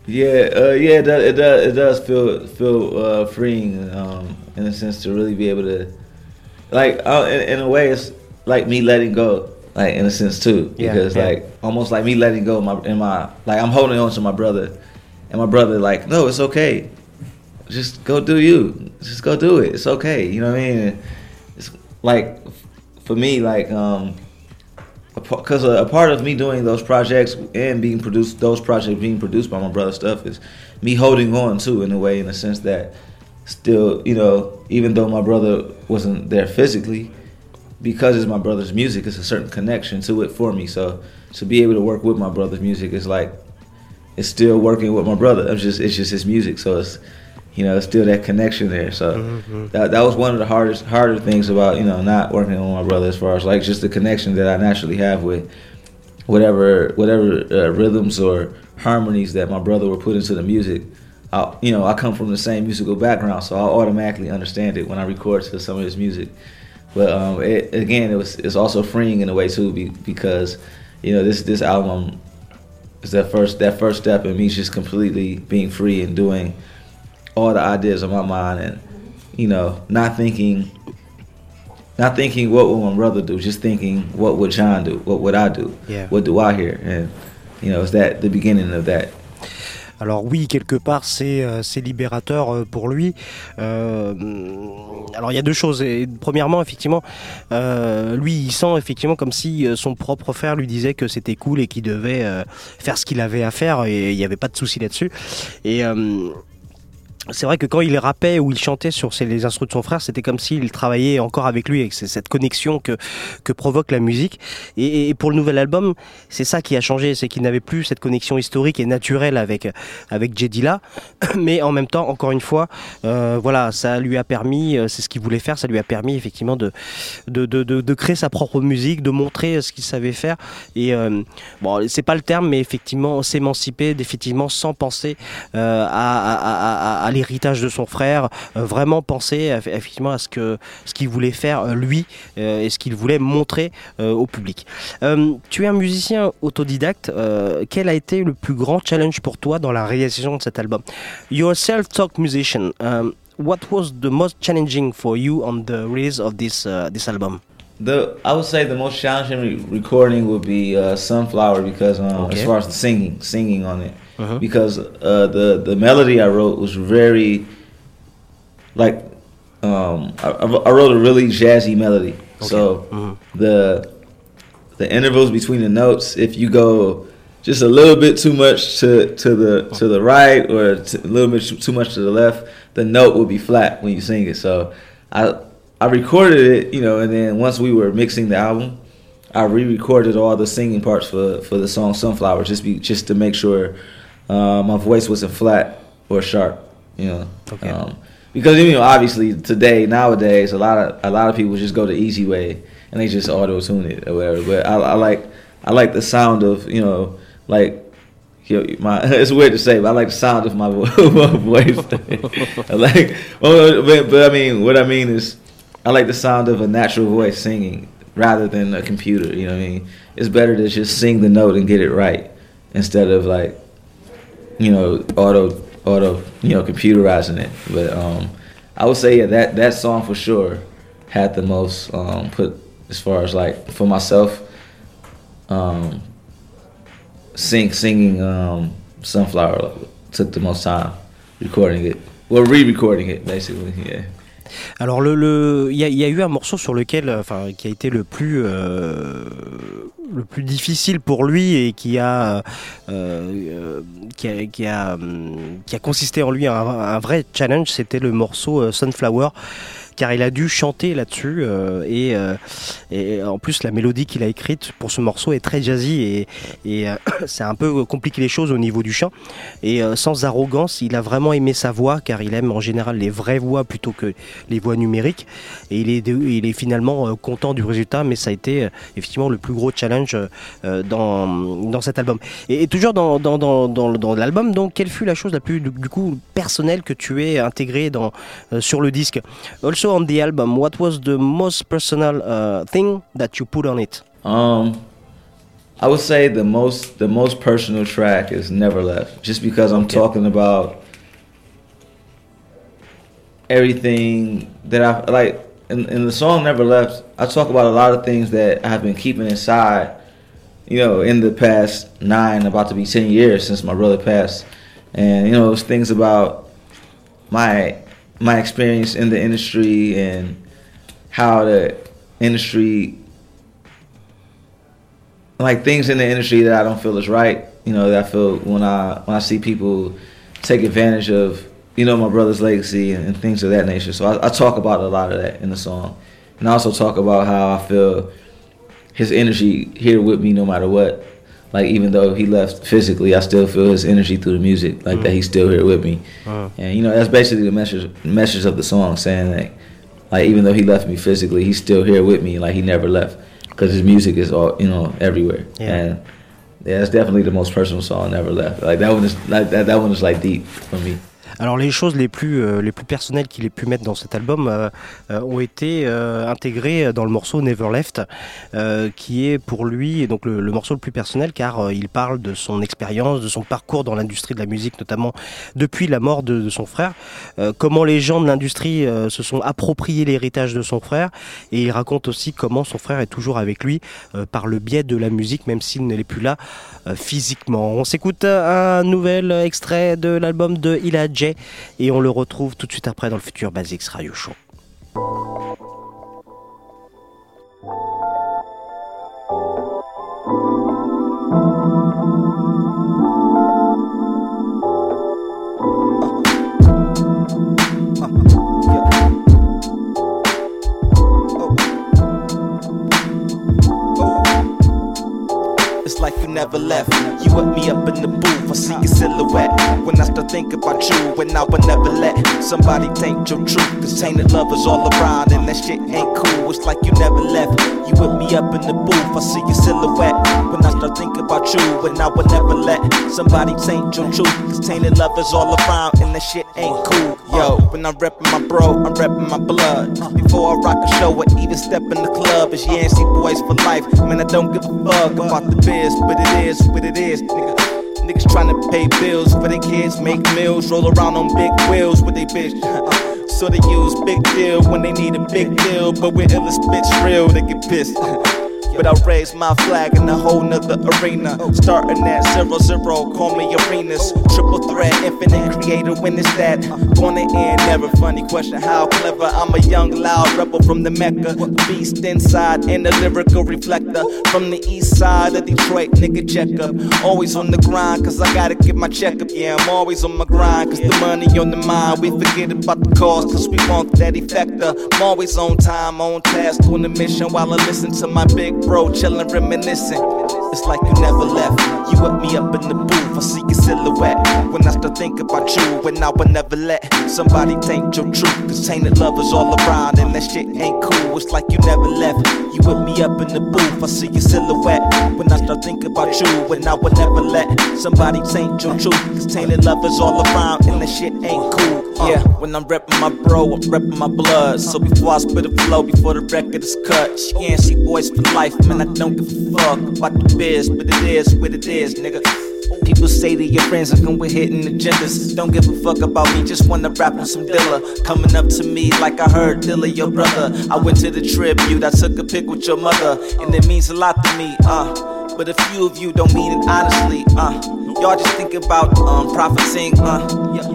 [SPEAKER 6] yeah, uh, yeah, it does, it does, it does feel feel uh, freeing, um, in a sense to really be able to, like, uh, in, in a way, it's like me letting go, like in a sense too,
[SPEAKER 3] Yeah,
[SPEAKER 6] because
[SPEAKER 3] yeah.
[SPEAKER 6] like almost like me letting go my in my like I'm holding on to my brother, and my brother like, no, it's okay, just go do you, just go do it, it's okay, you know what I mean? It's like for me, like um, because a, a part of me doing those projects and being produced, those projects being produced by my brother stuff is me holding on too, in a way, in the sense that still, you know, even though my brother wasn't there physically, because it's my brother's music, it's a certain connection to it for me. So to be able to work with my brother's music is like it's still working with my brother. It's just it's just his music, so it's you know it's still that connection there. So
[SPEAKER 3] Mhm.
[SPEAKER 6] that that was one of the hardest harder things about you know not working with my brother as far as like just the connection that I naturally have with whatever whatever uh, rhythms or harmonies that my brother would put into the music. I, you know, I come from the same musical background, so I automatically understand it when I record to some of his music. But um, it, again, it was it's also freeing in a way too, be, because you know this this album is that first that first step in me just completely being free and doing all the ideas in my mind and you know not thinking not thinking what would my brother do, just thinking what would John do, what would I do,
[SPEAKER 3] Yeah.
[SPEAKER 6] what do I hear, and you know it's that the beginning of that.
[SPEAKER 3] Alors oui, quelque part, c'est euh, libérateur euh, pour lui. Euh, alors il y a deux choses. Et, premièrement, effectivement, lui, il sent effectivement comme si son propre frère lui disait que c'était cool et qu'il devait faire ce qu'il avait à faire et il n'y avait pas de souci là-dessus. Et c'est vrai que quand il rappait ou il chantait sur les instruments de son frère, c'était comme s'il travaillait encore avec lui, avec cette connexion que, que provoque la musique. Et, pour le nouvel album, c'est ça qui a changé, c'est qu'il n'avait plus cette connexion historique et naturelle avec avec Jedila, mais en même temps, encore une fois, euh, voilà, ça lui a permis, euh, c'est ce qu'il voulait faire, ça lui a permis effectivement de de, de, de, créer sa propre musique, de montrer ce qu'il savait faire. Et euh, bon, c'est pas le terme, mais effectivement s'émanciper, définitivement sans penser euh, à, à, à, à l'héritage de son frère, euh, vraiment penser effectivement à ce que ce qu'il voulait faire euh, lui euh, et ce qu'il voulait montrer au public. tu es un musicien autodidacte. quel a été le plus grand challenge pour toi dans la réalisation de cet album? You're a self-taught musician. Um, what was the most challenging for you on the release of this uh, this album?
[SPEAKER 6] The I would say the most challenging re recording would be uh, Sunflower because um, okay. as far as the singing, singing on it, uh-huh. because uh, the the melody I wrote was very like um, I, I, wrote a really jazzy melody. Okay. So uh-huh. the the intervals between the notes, if you go just a little bit too much to to the to the right or a little bit too much to the left, the note will be flat when you sing it. So I I recorded it, you know, and then once we were mixing the album, I re-recorded all the singing parts for for the song Sunflower, just be just to make sure uh, my voice wasn't flat or sharp, you know. Okay. Um, because you know, obviously today nowadays, a lot of a lot of people just go the easy way and they just auto tune it or whatever. But I, I like I like the sound of you know like my it's weird to say, but I like the sound of my, voice. I like, well, but, but I mean, what I mean is I like the sound of a natural voice singing rather than a computer. You know what I mean? It's better to just sing the note and get it right instead of like, you know, auto auto you know computerizing it. But um, I would say yeah, that that song for sure had the most um, put as far as like for myself. Um, sing singing um, Sunflower took the most time recording it. Well, re-recording it basically. Yeah.
[SPEAKER 3] Alors le, le, y a eu un morceau sur lequel, enfin, qui a été le plus, euh, le plus difficile pour lui et qui a, euh, qui a, qui a, qui a consisté en lui un, un vrai challenge, c'était le morceau euh, Sunflower car il a dû chanter là-dessus euh, et, euh, et, en plus la mélodie qu'il a écrite pour ce morceau est très jazzy et, et euh, c'est un peu compliqué les choses au niveau du chant. Et sans arrogance il a vraiment aimé sa voix car il aime en général les vraies voix plutôt que les voix numériques. Et il est, finalement content du résultat mais ça a été effectivement le plus gros challenge dans, dans cet album. Et, toujours dans, dans, dans, dans, l'album donc quelle fut la chose la plus du coup personnelle que tu aies intégrée dans, sur le disque? On the album, what was the most personal uh, thing that you put on it?
[SPEAKER 6] Um, I would say the most the most personal track is Never Left, just because I'm talking about everything that I like. In, in the song Never Left, I talk about a lot of things that I've been keeping inside. You know, in the past nine, about to be ten years since my brother passed, and you know, those things about my my experience in the industry and how the industry like things in the industry that I don't feel is right. You know, that I feel when I when I see people take advantage of you know my brother's legacy and, and things of that nature. So I, I, talk about a lot of that in the song, and I also talk about how I feel his energy here with me no matter what like even though he left physically, I still feel his energy through the music, like mm. that he's still here with me. And you know, that's basically the message message of the song, saying that like even though he left me physically, he's still here with me, like he never left, because his music is all you know everywhere. Yeah. And yeah, it's definitely the most personal song I ever left. Like that one is like that that one is like deep for me.
[SPEAKER 3] Alors les choses les plus euh, les plus personnelles qu'il ait pu mettre dans cet album euh, euh, ont été intégrées dans le morceau Never Left, qui est pour lui donc le, morceau le plus personnel car il parle de son expérience, de son parcours dans l'industrie de la musique, notamment depuis la mort de, son frère, comment les gens de l'industrie se sont appropriés l'héritage de son frère, et il raconte aussi comment son frère est toujours avec lui par le biais de la musique, même s'il n'est plus là physiquement. On s'écoute un nouvel extrait de l'album de Ila J et on le retrouve tout de suite après dans le futur Basics Radio Show.
[SPEAKER 5] You never left. You with me up in the booth, I see your silhouette. When I start thinking about you, when I would never let somebody taint your truth. Cause tainted love is all around, and that shit ain't cool. It's like you never left. You with me up in the booth, I see your silhouette. When I start thinking about you, when I would never let somebody taint your truth. Cause tainted love is all around, and that shit ain't cool. Yo, when I'm reppin' my bro, I'm reppin' my blood. Before I rock a show or even step in the club, it's Yancey Boys for life. Man, I don't give a fuck about the biz, but it is what it is, nigga. Niggas tryna pay bills for their kids, make meals, roll around on big wheels with they bitch. Uh, so they use big deal when they need a big deal, but when ill spits real, they get pissed. But I raise my flag in a whole nother arena. Starting at zero zero, call me arenas. Triple threat, infinite creator, when it's that. Gonna end, never funny question. How clever? I'm a young, loud rebel from the Mecca. Beast inside and a lyrical reflector. From the east side of Detroit, nigga, check up. Always on the grind, cause I gotta get my checkup. Yeah, I'm always on my grind, cause the money on the mind. We forget about the cause, cause we want that effector. I'm always on time, on task, on the mission while I listen to my big bro chillin', reminiscing. It's like you never left. You with me up in the booth, I see your silhouette. When I start thinking about you, when I would never let somebody taint your truth. Cause tainted love is all around, and that shit ain't cool. It's like you never left. You with me up in the booth, I see your silhouette. When I start thinking about you, when I would never let somebody taint your truth. Cause tainted love is all around, and that shit ain't cool. Yeah, when I'm my bro, I'm reppin' my blood. So before I spit a flow, before the record is cut, she can't see boys for life, man. I don't give a fuck about the biz, but it is what it is, nigga. People say to your friends, I come with hidden agendas. Don't give a fuck about me, just wanna rap on some Dilla. Coming up to me like I heard Dilla, your brother. I went to the tribute, I took a pic with your mother, and it means a lot to me, uh. But a few of you don't mean it honestly, uh. Y'all just think about um, profiting, uh.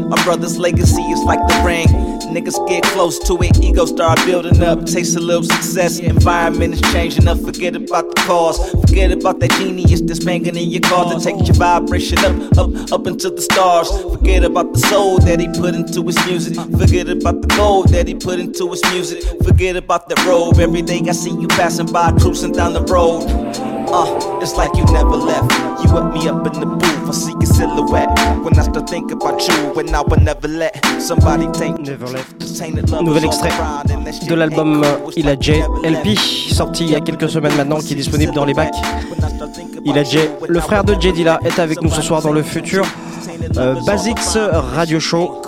[SPEAKER 5] My brother's legacy is like the ring. Niggas get close to it, ego start building up, taste a little success. Environment is changing up, forget about the cause. Forget about that genius that's banging in your car that takes your vibration up, up, up into the stars. Forget about the soul that he put into his music. Forget about the gold that he put into his music. Forget about the robe. Every day I see you passing by, cruising down the road. Uh, it's like you never left. You with me up in the booth, I see your silhouette. When I start thinking about you, when I would never let somebody take
[SPEAKER 3] Never left. Nouvel extrait de l'album euh, Il a J LP, sorti il y a quelques semaines maintenant, qui est disponible dans les bacs. Il a J, le frère de J Dilla, est avec nous ce soir dans le futur euh, Basics Radio Show.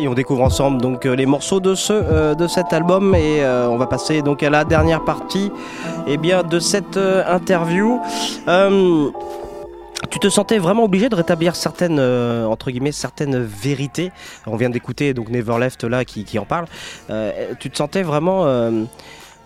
[SPEAKER 3] Et on découvre ensemble donc euh, les morceaux de ce euh, de cet album et euh, on va passer donc à la dernière partie et bien de cette interview. Tu te sentais vraiment obligé de rétablir certaines entre guillemets certaines vérités. On vient d'écouter donc Never Left là qui, en parle. Tu te sentais vraiment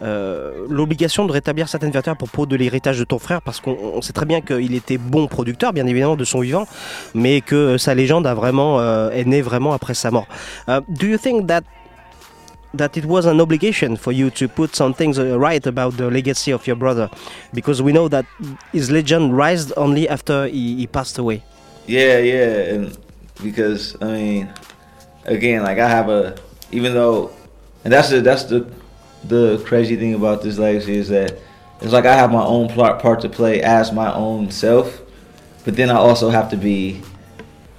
[SPEAKER 3] euh, l'obligation de rétablir certaines vérités à propos de l'héritage de ton frère parce qu'on on sait très bien qu'il était bon producteur bien évidemment de son vivant mais que sa légende a vraiment euh, est née vraiment après sa mort. Uh, do you think that that it was an obligation for you to put some things right about the legacy of your brother? Because we know that his legend rised only after he, he passed away.
[SPEAKER 6] Yeah, yeah, and because I mean, again, like I have a, even though, and that's the that's the the crazy thing about this legacy is that it's like I have my own part to play as my own self, but then I also have to be,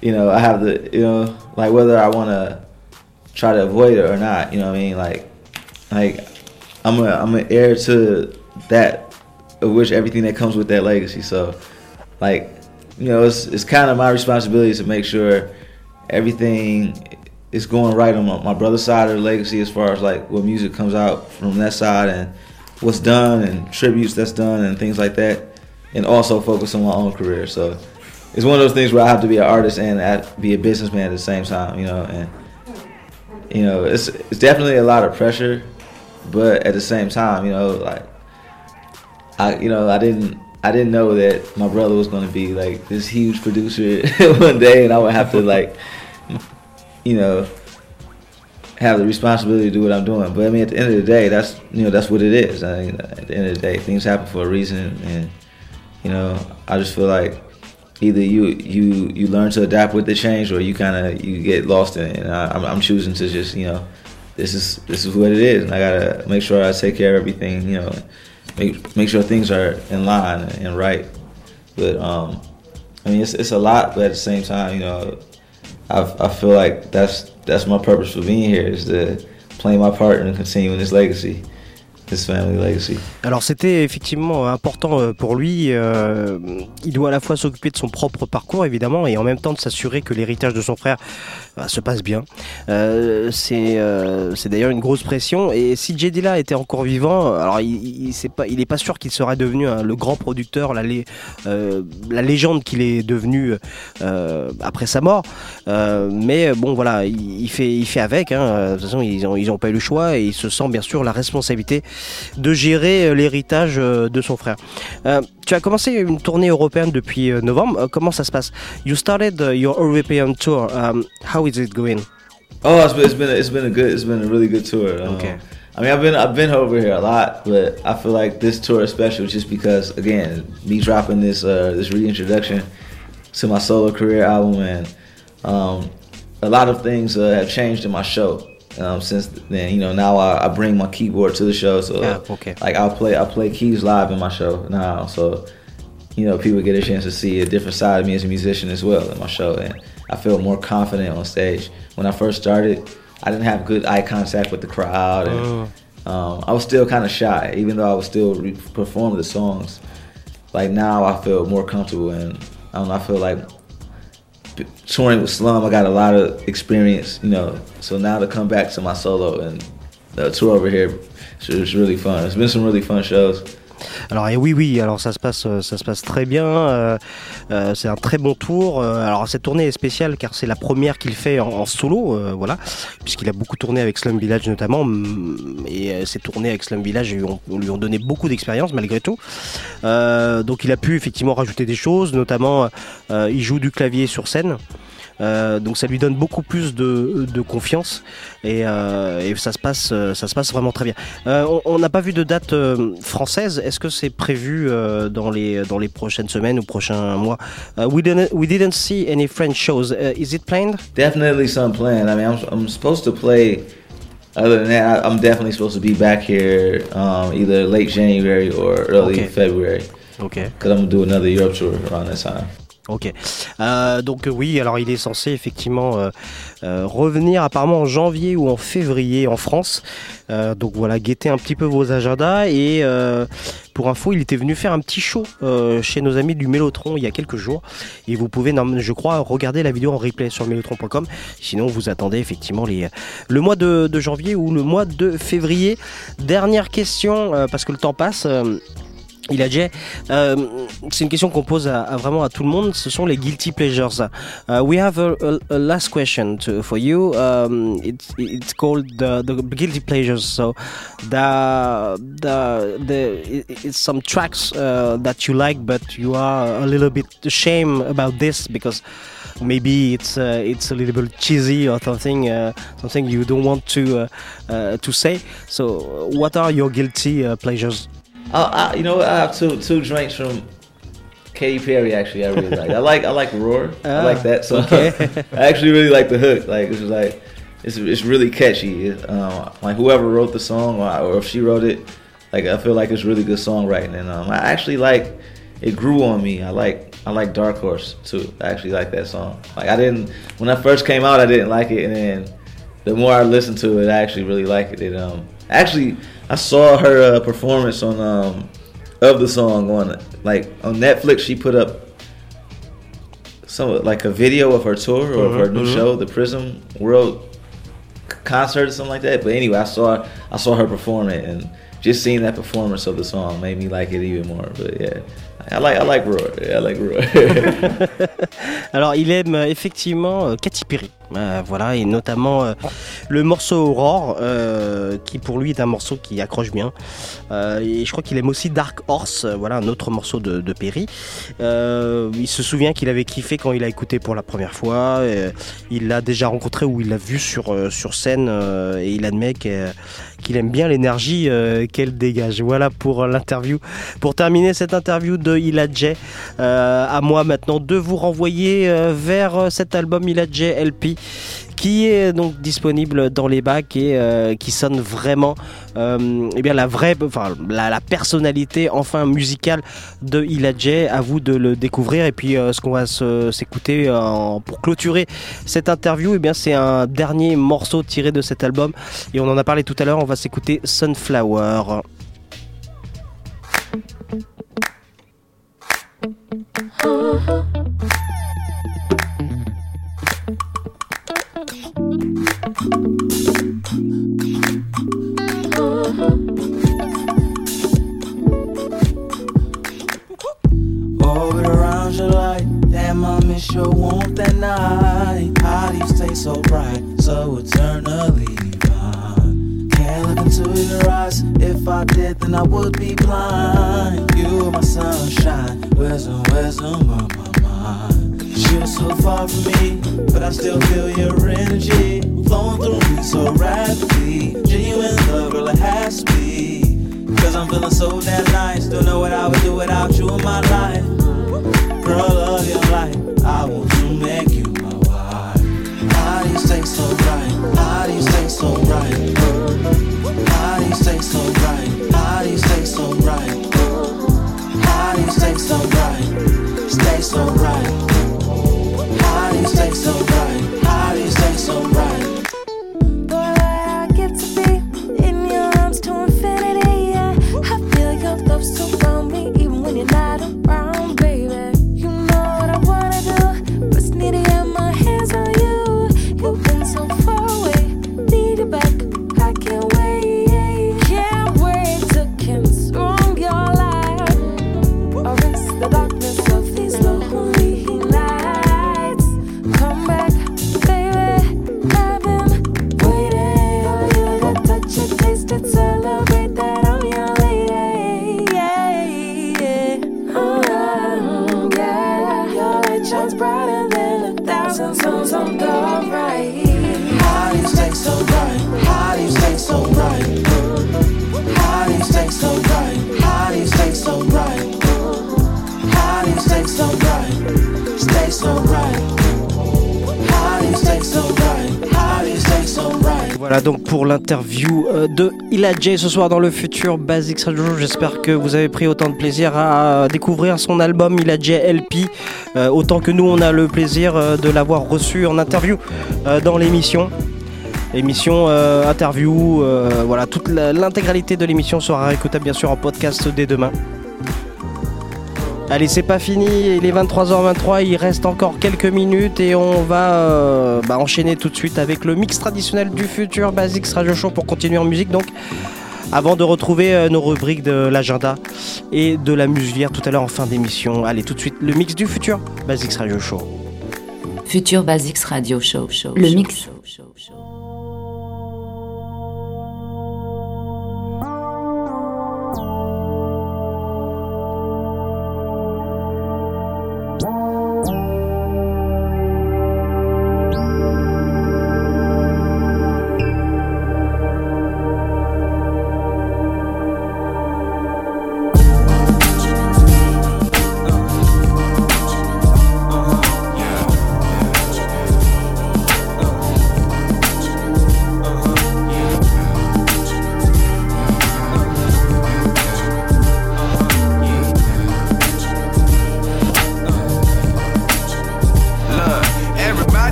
[SPEAKER 6] you know, I have the you know like whether I want to try to avoid it or not, you know what I mean? Like, like I'm a I'm an heir to that, of which everything that comes with that legacy. So, like, you know, it's it's kind of my responsibility to make sure everything is going right on my, my brother's side of the legacy as far as like what music comes out from that side and what's done and tributes that's done and things like that, and also focus on my own career. So. It's one of those things where I have to be an artist and at- be a businessman at the same time, you know, and you know, it's it's definitely a lot of pressure, but at the same time, you know, like I you know, I didn't I didn't know that my brother was gonna be like this huge producer one day and I would have to like you know have the responsibility to do what I'm doing. But I mean at the end of the day that's you know, that's what it is. I mean, at the end of the day things happen for a reason and you know, I just feel like either you you you learn to adapt with the change or you kind of you get lost in it and I, I'm, I'm choosing to just you know this is this is what it is and i gotta make sure i take care of everything you know make make sure things are in line and right but um, I mean, it's it's a lot, but at the same time, you know, I I feel like that's that's my purpose for being here is to play my part and continuing this legacy.
[SPEAKER 3] Alors c'était effectivement important euh, pour lui. Euh, il doit à la fois s'occuper de son propre parcours évidemment et en même temps de s'assurer que l'héritage de son frère bah, se passe bien. Euh, c'est d'ailleurs une grosse pression. Et si J. Dilla était encore vivant, alors il, c'est pas, sûr qu'il serait devenu hein, le grand producteur, la, lé- la légende qu'il est devenu après sa mort. Mais bon voilà, il, fait, avec. Hein. De toute façon, ils ont, ils ont pas eu le choix et il se sent bien sûr la responsabilité de gérer euh, l'héritage euh, de son frère. Euh, tu as commencé une tournée européenne depuis euh, novembre. Comment ça se passe? You started your European tour. Um, how is it going?
[SPEAKER 6] Oh, it's been it's been a, it's been a good it's been a really good tour. Um,
[SPEAKER 3] Okay.
[SPEAKER 6] I mean, I've been I've been over here a lot, but I feel like this tour is special just because again, me dropping this uh, this reintroduction to my solo career album, and um, a lot of things uh, have changed in my show um, since then. You know, now I, I bring my keyboard to the show, so
[SPEAKER 3] Yeah, okay.
[SPEAKER 6] like I'll play I play keys live in my show now, so you know people get a chance to see a different side of me as a musician as well in my show, and I feel more confident on stage. When I first started, I didn't have good eye contact with the crowd, and um, I was still kind of shy, even though I was still re- perform the songs. Like now, I feel more comfortable, and I don't know, I feel like touring with Slum, I got a lot of experience, you know. So now to come back to my solo and the tour over here, it's, really fun. It's been some really fun shows.
[SPEAKER 3] Alors oui oui, alors ça se passe euh, ça se passe très bien. euh, euh, c'est un très bon tour. Alors cette tournée est spéciale car c'est la première qu'il fait en, solo, voilà, puisqu'il a beaucoup tourné avec Slum Village notamment. mm, Et ces tournées avec Slum Village lui ont, donné beaucoup d'expérience malgré tout. Donc il a pu effectivement rajouter des choses, notamment il joue du clavier sur scène. Euh, donc ça lui donne beaucoup plus de, de confiance et, euh, et ça se passe euh, ça se passe vraiment très bien. On- n'a pas vu de date française. Est-ce que c'est prévu dans les dans les prochaines semaines ou prochains mois? Uh, we didn't we didn't see any French shows. Uh, is it planned?
[SPEAKER 6] Definitely some plan. I mean, I'm, I'm supposed to play. Other than that, I, I'm definitely supposed to be back here um, either late January or early
[SPEAKER 3] Okay.
[SPEAKER 6] February.
[SPEAKER 3] Okay.
[SPEAKER 6] Because I'm gonna do another Europe tour around that time.
[SPEAKER 3] Ok. Euh, donc euh, oui, alors il est censé effectivement euh, revenir apparemment en janvier ou en février en France. Donc voilà, guettez un petit peu vos agendas. Et pour info, il était venu faire un petit show chez nos amis du Mélotron il y a quelques jours. Et vous pouvez, je crois, regarder la vidéo en replay sur mélotron.com. Sinon, vous attendez effectivement les, le mois de, janvier ou le mois de février. Dernière question, parce que le temps passe. Il a euh, c'est une question qu'on pose à, à vraiment à tout le monde. Ce sont les guilty pleasures. Uh, we have a, a, last question to, for you. Um, it's it's called the, guilty pleasures. So the the the it- it's some tracks uh, that you like, but you are a little bit ashamed about this because maybe it's uh, it's a little bit cheesy or something uh, something you don't want to uh, uh, to say. So what are your guilty uh, pleasures?
[SPEAKER 6] I, I, you know. I have two two drinks from Katy Perry. Actually, I really like. I like I like Roar. I
[SPEAKER 3] Ah,
[SPEAKER 6] like that song.
[SPEAKER 3] okay.
[SPEAKER 6] I actually really like the hook. Like it's just like it's it's really catchy. Um, like whoever wrote the song or, or if she wrote it, like I feel like it's really good songwriting. And um, I actually like it grew on me. I like I like Dark Horse too. I actually like that song. Like I didn't when I first came out, I didn't like it, and then the more I listened to it, I actually really like it. It um actually I saw her uh, performance on um of the song on like on Netflix. She put up some like a video of her tour or of her new
[SPEAKER 3] mhm.
[SPEAKER 6] show, the Prism World concert or something like that. But anyway, I saw I saw her perform it, and just seeing that performance of the song made me like it even more. But yeah, I like I like Roar. Yeah, I like Roar.
[SPEAKER 3] Alors, il aime effectivement Katy Perry. Euh, voilà, et notamment euh, le morceau Aurore, euh, qui pour lui est un morceau qui accroche bien. Et je crois qu'il aime aussi Dark Horse, voilà, un autre morceau de, Perry. Il se souvient qu'il avait kiffé quand il a écouté pour la première fois. il l'a déjà rencontré ou il l'a vu sur, scène et il admet qu'il aime bien l'énergie qu'elle dégage. Voilà pour l'interview. Pour terminer cette interview de Ila J, euh, à moi maintenant de vous renvoyer vers cet album Ila J Qui est donc disponible dans les bacs et euh, qui sonne vraiment euh, eh bien la vraie, enfin la, personnalité enfin musicale de Ila J. À vous de le découvrir et puis euh, ce qu'on va s'écouter pour clôturer cette interview, eh bien c'est un dernier morceau tiré de cet album et on en a parlé tout à l'heure. On va s'écouter Sunflower.
[SPEAKER 5] Orbit around your light. Damn, I miss your warmth at night. How do you stay so bright, so eternally? Can't look into your eyes. If I did, then I would be blind. You are my sunshine, wisdom, wisdom my mind. You're so far from me, but I still feel your energy flowing through me so rapidly. Genuine love, it has to be. Cause I'm feeling so damn nice. Don't know what I would do without you in my life. Girl, love your life. I want to make you my wife. How do you stay so
[SPEAKER 8] right?
[SPEAKER 5] How do you stay so bright? How do you stay so bright? How do you stay so bright? How do you stay so bright? Stay so bright. You stay so bright?
[SPEAKER 3] Voilà donc pour l'interview euh, de Ila J ce soir dans le futur Basics Radio. J'espère que vous avez pris autant de plaisir à découvrir son album Ila J LP, euh, autant que nous on a le plaisir euh, de l'avoir reçu en interview dans l'émission. Émission, interview, voilà, toute l'intégralité de l'émission sera écoutable bien sûr en podcast dès demain. Allez, c'est pas fini, il est 23h23, il reste encore quelques minutes et on va euh, bah, enchaîner tout de suite avec le mix traditionnel du futur Basics Radio Show pour continuer en musique. Donc, avant de retrouver euh, nos rubriques de l'agenda et de la musique tout à l'heure en fin d'émission, allez tout de suite le mix du futur Basics Radio Show.
[SPEAKER 4] Future Basics Radio Show. show le mix.
[SPEAKER 9] Look,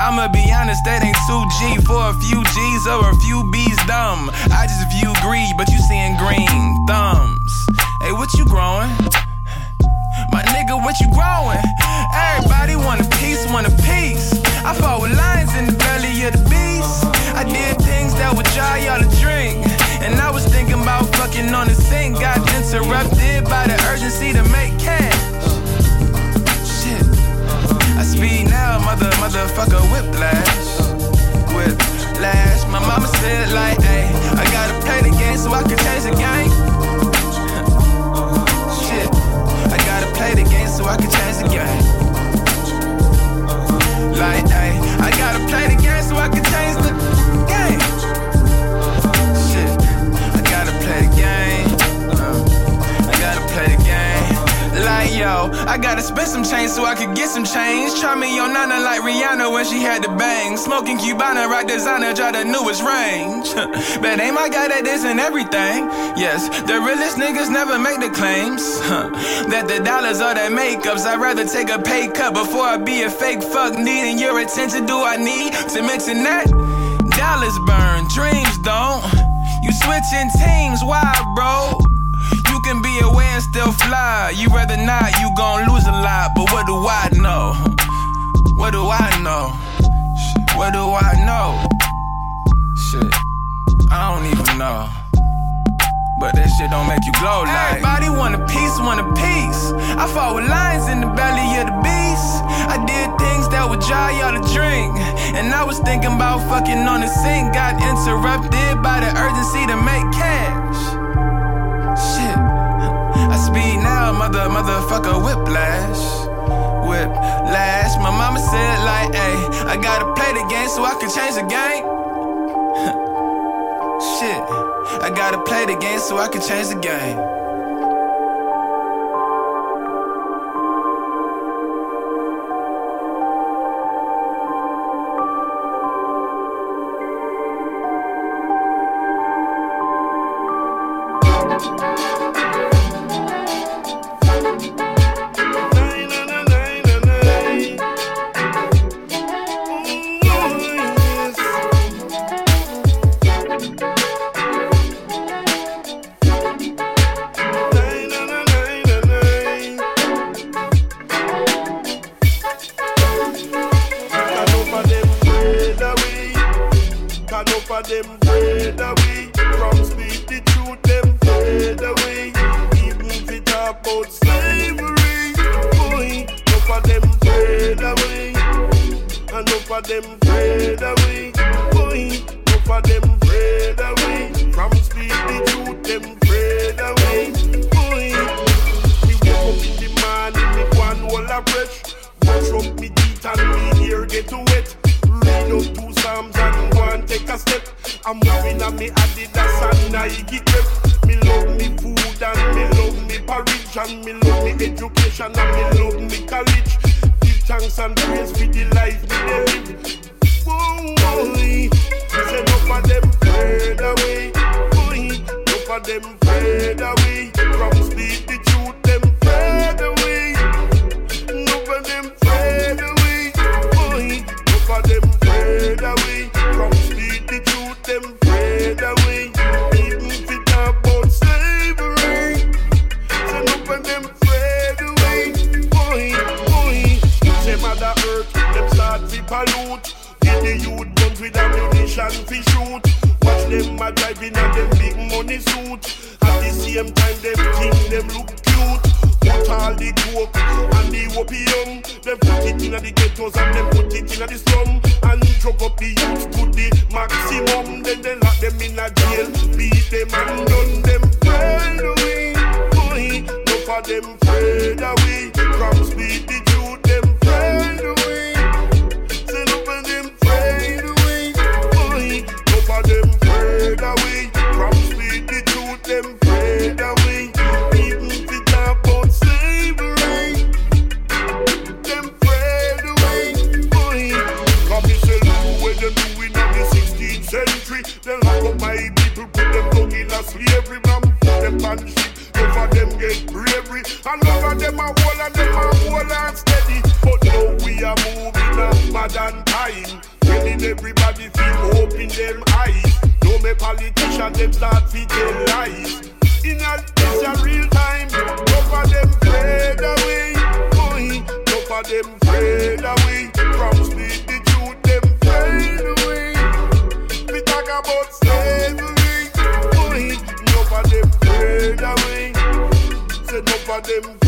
[SPEAKER 9] I'ma be honest, that ain't 2G for a few G's or a few B's dumb. I just view greed, but you seeing green thumbs. Hey, what you growing? My nigga, what you growing? Everybody want a piece, want a piece. I fought with lions in the belly of the beast. I did things that would dry y'all to drink. And I was thinking about fucking on the sink. Got interrupted by the urgency to make cash. I now, mother, motherfucker, whiplash. Whiplash. My mama said, like, hey, I gotta play the game so I can change the game. Shit. I gotta play the game so I can change the game. Like, hey, I gotta play the game so I can change I gotta spend some change so I could get some change. Try me on Nana like Rihanna when she had the bang. Smoking Cubana, rock designer, try the newest range. but ain't my guy that isn't everything. Yes, the realest niggas never make the claims. that the dollars are their makeups. I'd rather take a pay cut before I be a fake fuck. Needing your attention, do I need to mention that? Dollars burn, dreams don't. You switching teams, why, bro? Can be away and still fly. You rather not, you gon' lose a lot. But what do I know? What do I know? What do I know? Shit, I don't even know. But that shit don't make you glow like Everybody want a piece, want a piece I fought with lions in the belly of the beast I did things that would dry y'all to drink And I was thinking about fucking on the sink Got interrupted by the urgency to make cash now, mother, motherfucker, whiplash. Whiplash. My mama said like, hey I gotta play the game so I can change the game. Shit, I gotta play the game so I can change the game.
[SPEAKER 10] Them fade away, boy, over them fade away. From speak the truth, them fade away, boy. Me wake up in the morning, me one whole a brush. Wash up me teeth and me hair get wet. Read up two psalms and and take a step. I'm moving on me Adidas and Nike grip. Me love me food and me love me porridge and me love me education and me love me college. Thanks and praise for the life me live. Boy, boy, say no for them fade away. Boy, no for them fade away. Same time, them think them look cute. Put all the coke and the opium. Them put it in the ghettos and them put it in the slum. And drug up the youth to the maximum. Then they lock them in a jail. Beat them and done them fade away. No for them fade away. And none of them are whole and them are whole and steady. But now we are moving a modern time. Telling everybody feel hope in them eyes. No me politician them start fi tell lies. In a this a real time. Enough of them fade away. Enough of them fade away. Them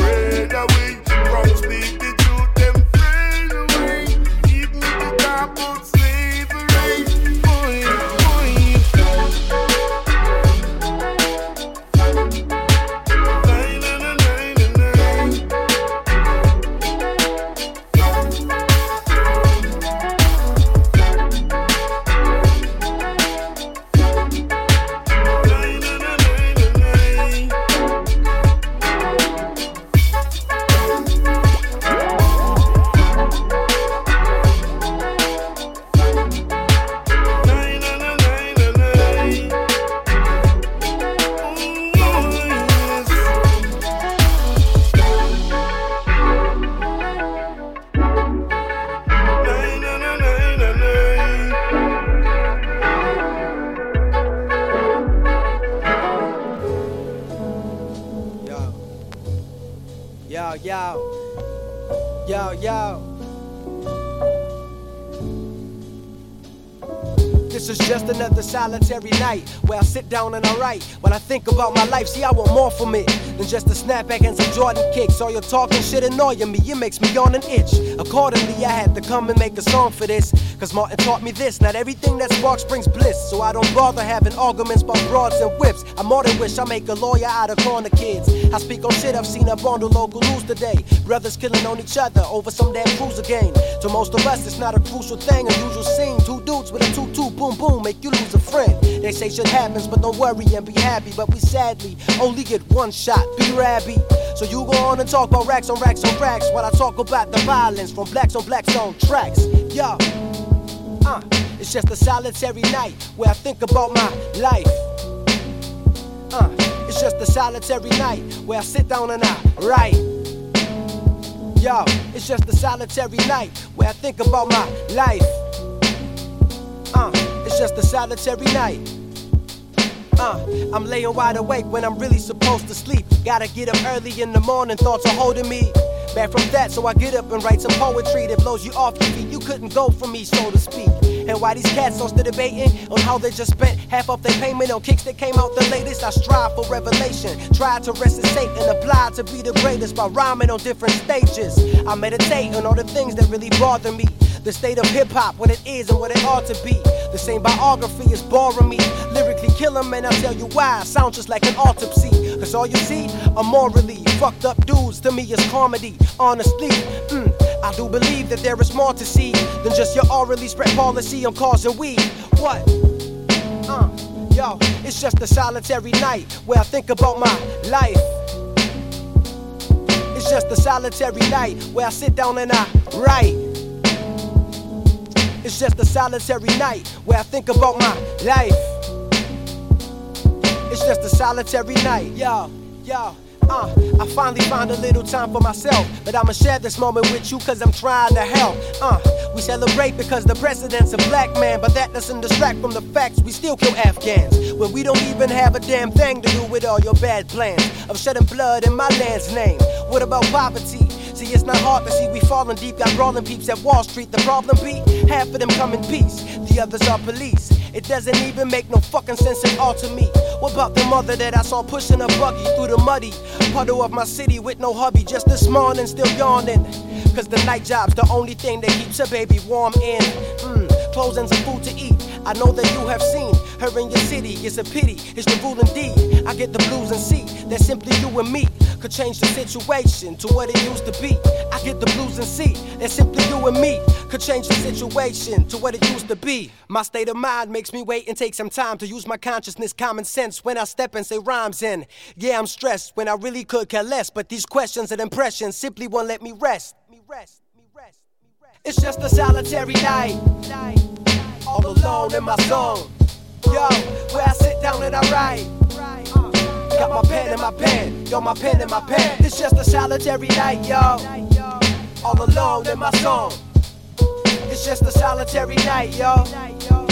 [SPEAKER 11] than just a snapback and some Jordan kicks. All your talking shit annoying me, it makes me yawn and itch. Accordingly, I had to come and make a song for this. Cause Martin taught me this not everything that sparks brings bliss. So I don't bother having arguments about broads and whips. I more than wish I make a lawyer out of corner kids. I speak on shit I've seen up on the local news today. Brothers killing on each other over some damn cruiser game. To most of us, it's not a crucial thing, a usual scene. Two dudes with a two-two, boom boom, make you lose a friend. They say shit happens, but don't worry and be happy. But we sadly only get one shot. Be rabby. So you go on and talk about racks on racks on racks while I talk about the violence from blacks on blacks on tracks. Yo, uh, it's just a solitary night where I think about my life. Uh, it's just a solitary night where I sit down and I write. Yo, it's just a solitary night where I think about my life. Uh, it's just a solitary night. Uh, I'm laying wide awake when I'm really supposed to sleep. Gotta get up early in the morning, thoughts are holding me. Back from that, so I get up and write some poetry that blows you off your feet. You couldn't go for me, so to speak. And why these cats are still debating on how they just spent half of their payment on kicks that came out the latest. I strive for revelation, try to resuscitate and apply to be the greatest by rhyming on different stages. I meditate on all the things that really bother me. The state of hip hop, what it is and what it ought to be. The same biography is boring me. Lyrically kill 'em and I'll tell you why. Sound just like an autopsy. Cause all you see are morally fucked up dudes. To me, it's comedy. Honestly, mm, I do believe that there is more to see than just your orally spread policy on causing weed. What? Uh, yo, it's just a solitary night where I think about my life. It's just a solitary night where I sit down and I write. It's just a solitary night where I think about my life. It's just a solitary night, yo, yo. Uh, I finally found a little time for myself, but I'ma share this moment with you cause I'm trying to help. Uh, we celebrate because the president's a black man, but that doesn't distract from the facts we still kill Afghans. When we don't even have a damn thing to do with all your bad plans of shedding blood in my land's name. What about poverty? See, it's not hard to see we falling deep, got brawling peeps at Wall Street. The problem be, half of them come in peace, the others are police. It doesn't even make no fucking sense at all to me. What about the mother that I saw pushing a buggy through the muddy puddle of my city with no hubby just this morning, still yawning? Cause the night job's the only thing that keeps a baby warm in. Mm, clothes and some food to eat. I know that you have seen her in your city. It's a pity, it's the rule indeed. I get the blues and see that simply you and me could change the situation to what it used to be. I get the blues and see that simply you and me could change the situation to what it used to be. My state of mind makes me wait and take some time to use my consciousness, common sense when I step and say rhymes in. Yeah, I'm stressed when I really could care less, but these questions and impressions simply won't let me rest. Me rest. Me rest. Me rest. It's just a solitary night, all alone in my zone. Yo, where I sit down and I write. Got my pen in my pen, yo, my pen in my pen. It's just a solitary night, yo. All alone in my song. It's just a solitary night, yo.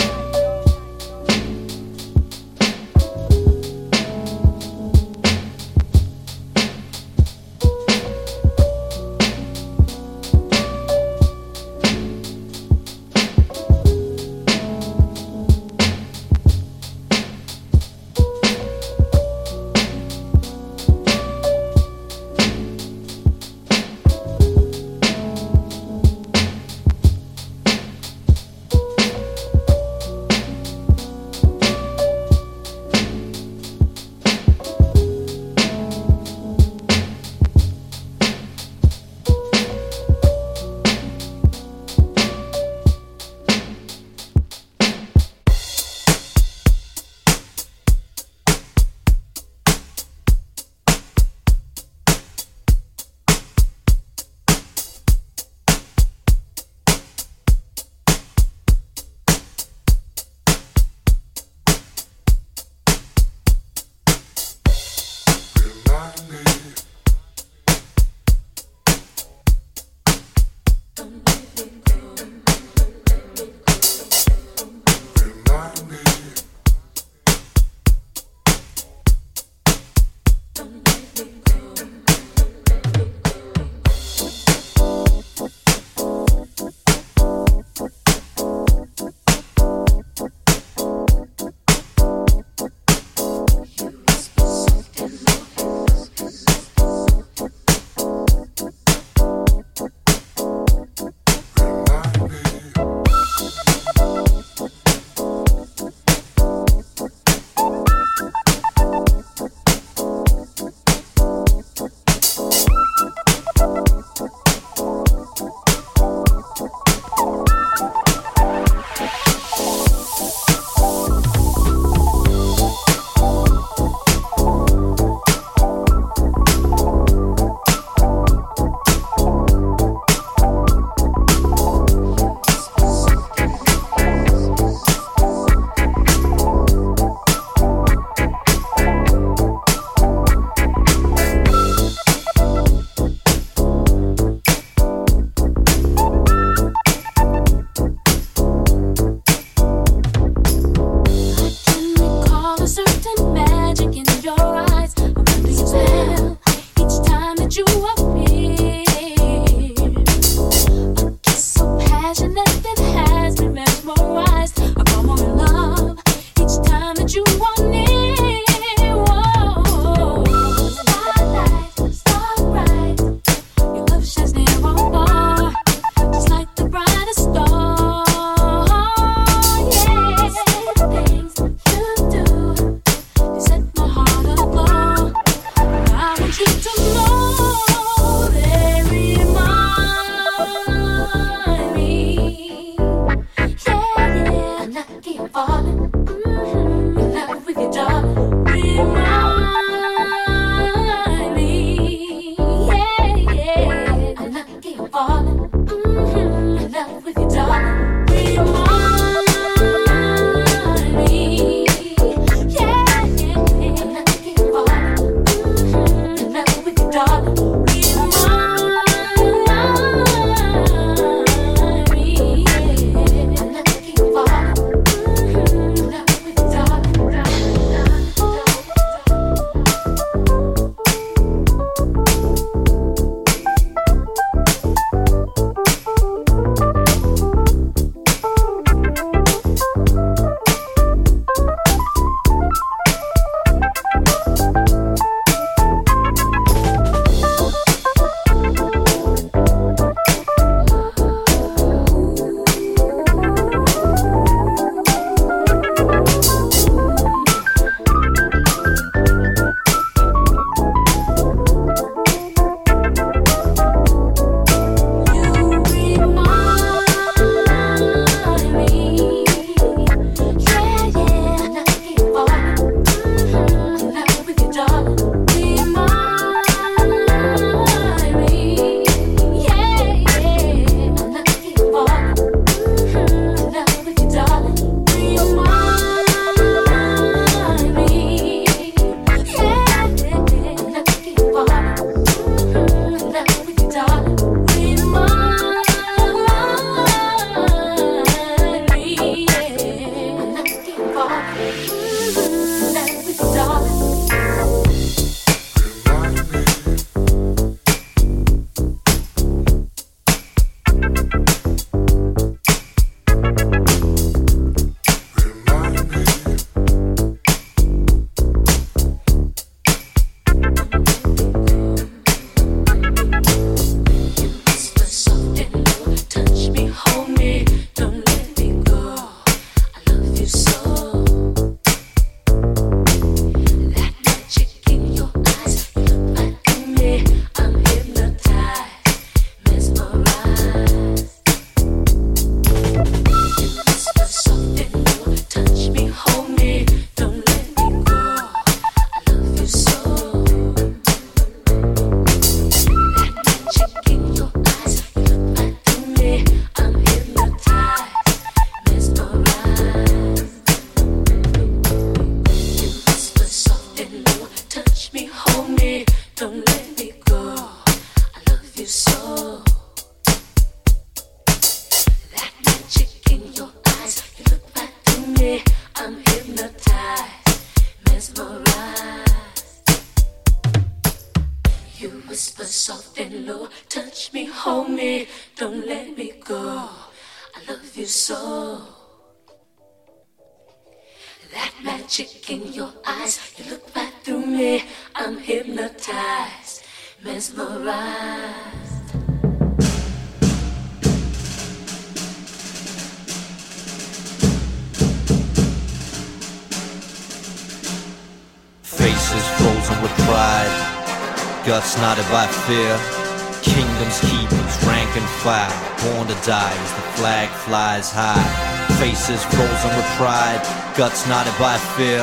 [SPEAKER 12] Faces frozen with pride, guts knotted by fear.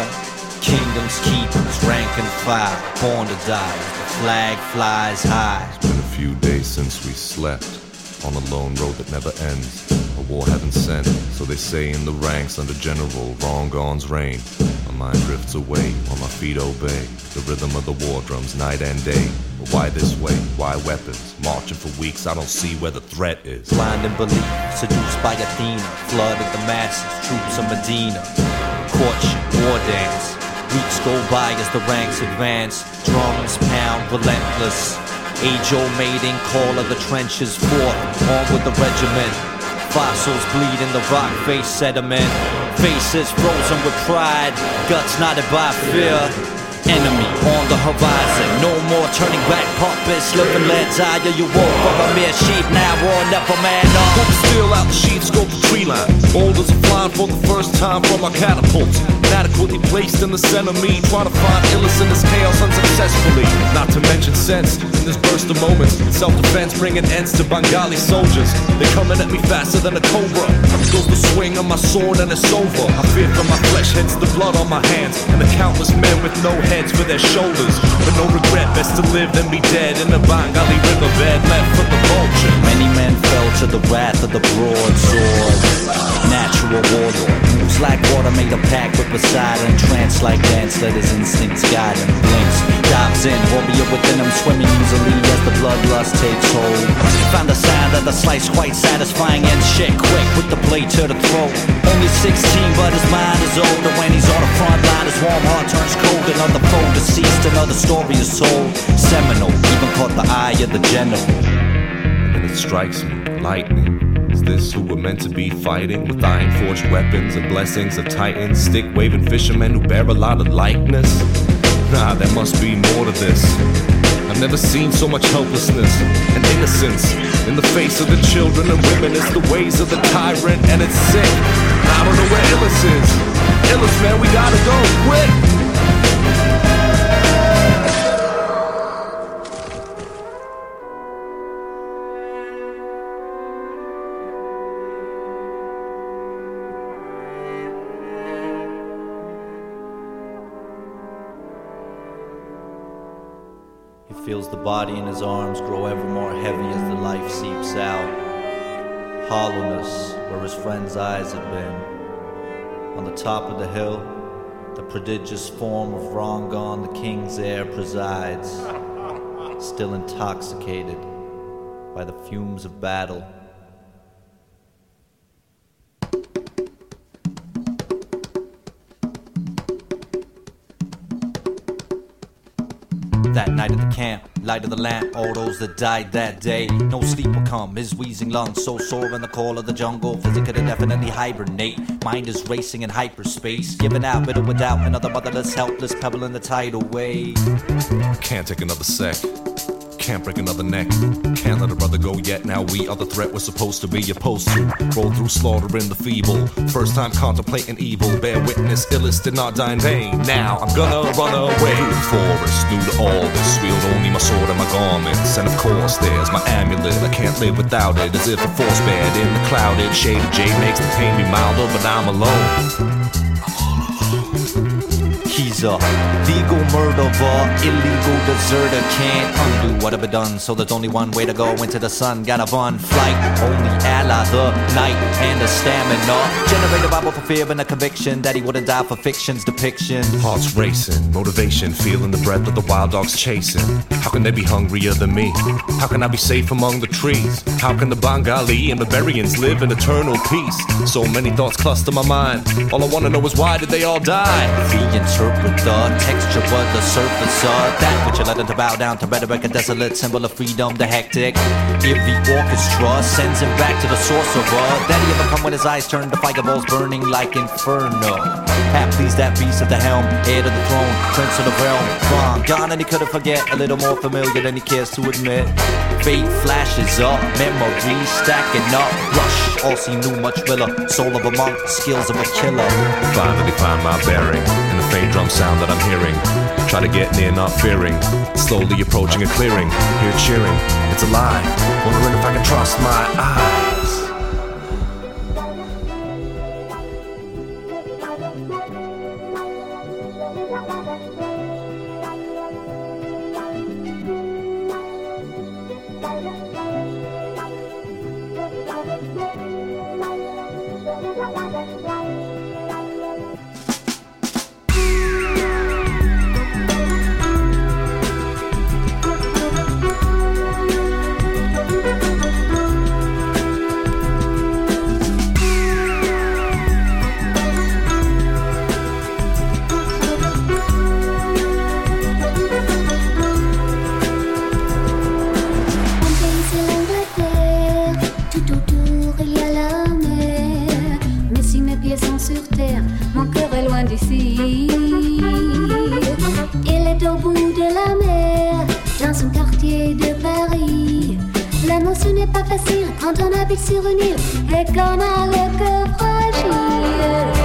[SPEAKER 12] Kingdoms keepers, rank and file, born to die the flag flies high.
[SPEAKER 13] It's been a few days since we slept on a lone road that never ends. A war heaven sent, so they say in the ranks under General Rongon's reign. Mind drifts away while my feet obey the rhythm of the war drums night and day. But why this way? Why weapons? Marching for weeks, I don't see where the threat is.
[SPEAKER 12] Blind in belief, seduced by Athena, flooded the masses, troops of Medina. Courtship, war dance. Weeks go by as the ranks advance. Drums pound relentless. Age-old mating call of the trenches forth, on with the regiment. Fossils bleed in the rock face sediment. Faces frozen with pride, guts knotted by fear. Enemy on the horizon, no more turning back puppets. Live and let die, you walk from a mere sheep now or never man up.
[SPEAKER 13] Hope still out the sheets, scope the tree line. Boulders are flying for the first time from our catapults. Inadequately placed in the center me, trying to find illness in this chaos unsuccessfully. Not to mention sense in this burst of moments. Self-defense bringing ends to Bengali soldiers. They're coming at me faster than a cobra. I Goes the swing on my sword and it's over. I fear for my flesh, hence the blood on my hands. And the countless men with no heads for their shoulders. But no regret, best to live than be dead in the Bengali riverbed left for the vulture.
[SPEAKER 12] Many men fell to the wrath of the broadsword. Natural warlord moves like water, made a pact with Poseidon. Trance like dance, let his instincts guide him. Blinks, dives in, warrior within him, swimming easily as the bloodlust takes hold. Found the sound of the slice quite satisfying and shit quick with the blade to the throat. Only 16, but his mind is older when he's on the front line. His warm heart turns cold. Another foe deceased, another story is told. Seminal, even caught the eye of the general.
[SPEAKER 13] And it strikes me, lightning. Who we're meant to be fighting with iron forged weapons and blessings of titans? Stick waving fishermen who bear a lot of likeness? Nah, there must be more to this. I've never seen so much helplessness and innocence in the face of the children and women. It's the ways of the tyrant and it's sick. I don't know where Illis is. Illis, man, we gotta go quick.
[SPEAKER 12] Feels the body in his arms grow ever more heavy as the life seeps out. Hollowness where his friend's eyes had been. On the top of the hill, the prodigious form of Rongon, the king's heir, presides, still intoxicated by the fumes of battle. That night at the camp, light of the lamp, all those that died that day. No sleep will come, his wheezing lungs so sore in the call of the jungle. Physically definitely hibernate. Mind is racing in hyperspace, giving out, bitter without another motherless, helpless pebble in the tidal wave.
[SPEAKER 13] Can't take another sec. Can't break another neck. Can't let a brother go yet. Now we are the threat we're supposed to be opposed to. Roll through slaughter in the feeble. First time contemplating evil. Bear witness, illest did not die in vain. Now I'm gonna run away. Forest, new to all this. Wield only my sword and my garments. And of course, there's my amulet. I can't live without it. As if a force bed in the clouded shade of J makes the pain be milder, but I'm alone.
[SPEAKER 12] A legal murderer, illegal deserter. Can't undo what I've done, so there's only one way to go into the sun. Gotta run, flight, only ally, the night, and the stamina. Generated by both a fear and a conviction that he wouldn't die for fiction's depiction.
[SPEAKER 13] Hearts racing, motivation, feeling the breath of the wild dogs chasing. How can they be hungrier than me? How can I be safe among the trees? How can the Bengali and Barbarians live in eternal peace? So many thoughts cluster my mind. All I wanna know is why did they all die?
[SPEAKER 12] The interpreter with the texture of the surface of that which let them to bow down to rhetoric, a desolate symbol of freedom, the hectic. Every orchestra sends him back to the sorcerer. That he ever come when his eyes turn to fireballs burning like inferno. Half please that beast of the helm, heir to the throne, prince of the realm. Gone, gone, and he couldn't forget. A little more familiar than he cares to admit. Fate flashes up, memories stacking up. Rush, all see new, much realer. Soul of a monk, skills of a killer.
[SPEAKER 13] Finally find my bearing faint drum sound that I'm hearing. Try to get near, not fearing. Slowly approaching a clearing. Hear cheering. It's alive. Wondering if I can trust my eyes.
[SPEAKER 8] Mon cœur est loin d'ici. Il est au bout de la mer, dans un quartier de Paris. Ce n'est pas facile quand on habite sur une île et qu'on a le cœur fragile.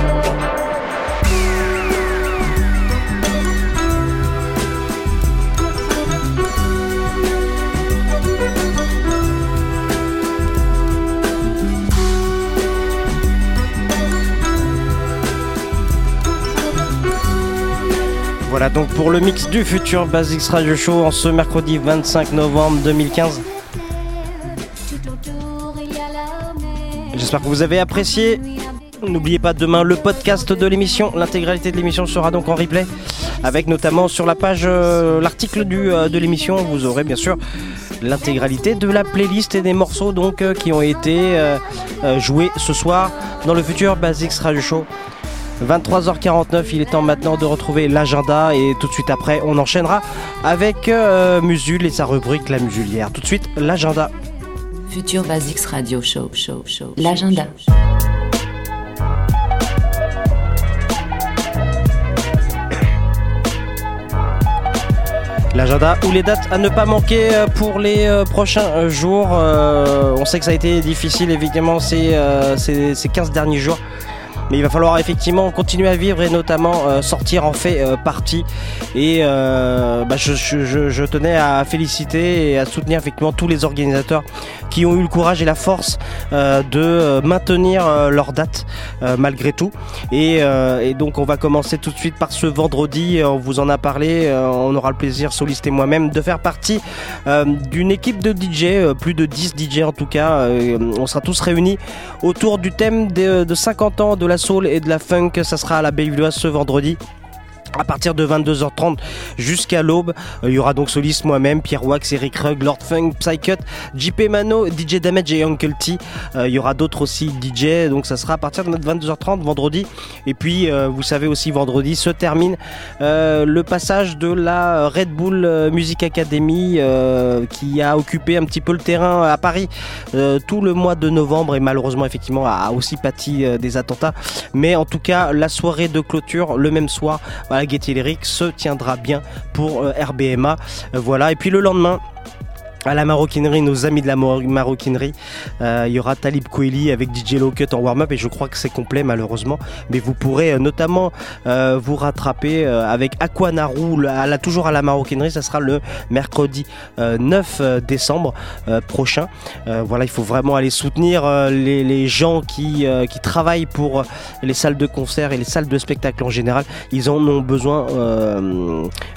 [SPEAKER 3] Voilà donc pour le mix du futur Basics Radio Show en ce mercredi 25 novembre 2015. J'espère que vous avez apprécié. N'oubliez pas demain le podcast de l'émission. L'intégralité de l'émission sera donc en replay avec notamment sur la page euh, l'article euh, de l'émission. Vous aurez bien sûr l'intégralité de la playlist et des morceaux donc euh, qui ont été joués ce soir dans le futur Basics Radio Show. 23h49, il est temps maintenant de retrouver l'agenda et tout de suite après on enchaînera avec euh, Musul et sa rubrique La Musulière. Tout de suite l'agenda.
[SPEAKER 4] Futur Basics Radio Show, show, show. L'agenda.
[SPEAKER 3] L'agenda ou les dates à ne pas manquer euh, pour les euh, prochains euh, jours. Euh, on sait que ça a été difficile évidemment ces, euh, ces, ces 15 derniers jours. Mais il va falloir effectivement continuer à vivre et notamment euh, sortir en fait euh, partie. Et euh, bah, je, tenais à féliciter et à soutenir effectivement tous les organisateurs qui ont eu le courage et la force de maintenir leur date malgré tout. Et, donc on va commencer tout de suite par ce vendredi. On vous en a parlé. on aura le plaisir, Soliste et moi-même, de faire partie d'une équipe de DJ, plus de 10 DJ en tout cas. On sera tous réunis autour du thème de, de 50 ans de la soul et de la funk. Ça sera à la Bellevilloise ce vendredi. À partir de 22h30 jusqu'à l'aube, Euh, il y aura donc Solis, moi-même, Pierre Wax, Eric Rugg, Lord Funk, Psycut, JP Mano, DJ Damage et Uncle T. Euh, il y aura d'autres aussi DJ, donc ça sera à partir de 22h30 vendredi. Et puis, euh, vous savez aussi, vendredi se termine le passage de la Red Bull Music Academy qui a occupé un petit peu le terrain à Paris tout le mois de novembre et malheureusement, effectivement, a aussi pâti des attentats. Mais en tout cas, la soirée de clôture, le même soir, à se tiendra bien pour euh, RBMA. Euh, voilà, et puis le lendemain, à la maroquinerie, nos amis de la maroquinerie, euh, il y aura Talib Kweli avec DJ Low Cut en warm-up et je crois que c'est complet malheureusement. Mais vous pourrez euh, notamment euh, vous rattraper avec Aquanaru, là, toujours à la maroquinerie, ça sera le mercredi euh, 9 euh, décembre prochain. Voilà, il faut vraiment aller soutenir les, gens qui, travaillent pour les salles de concert et les salles de spectacle en général. Ils en ont besoin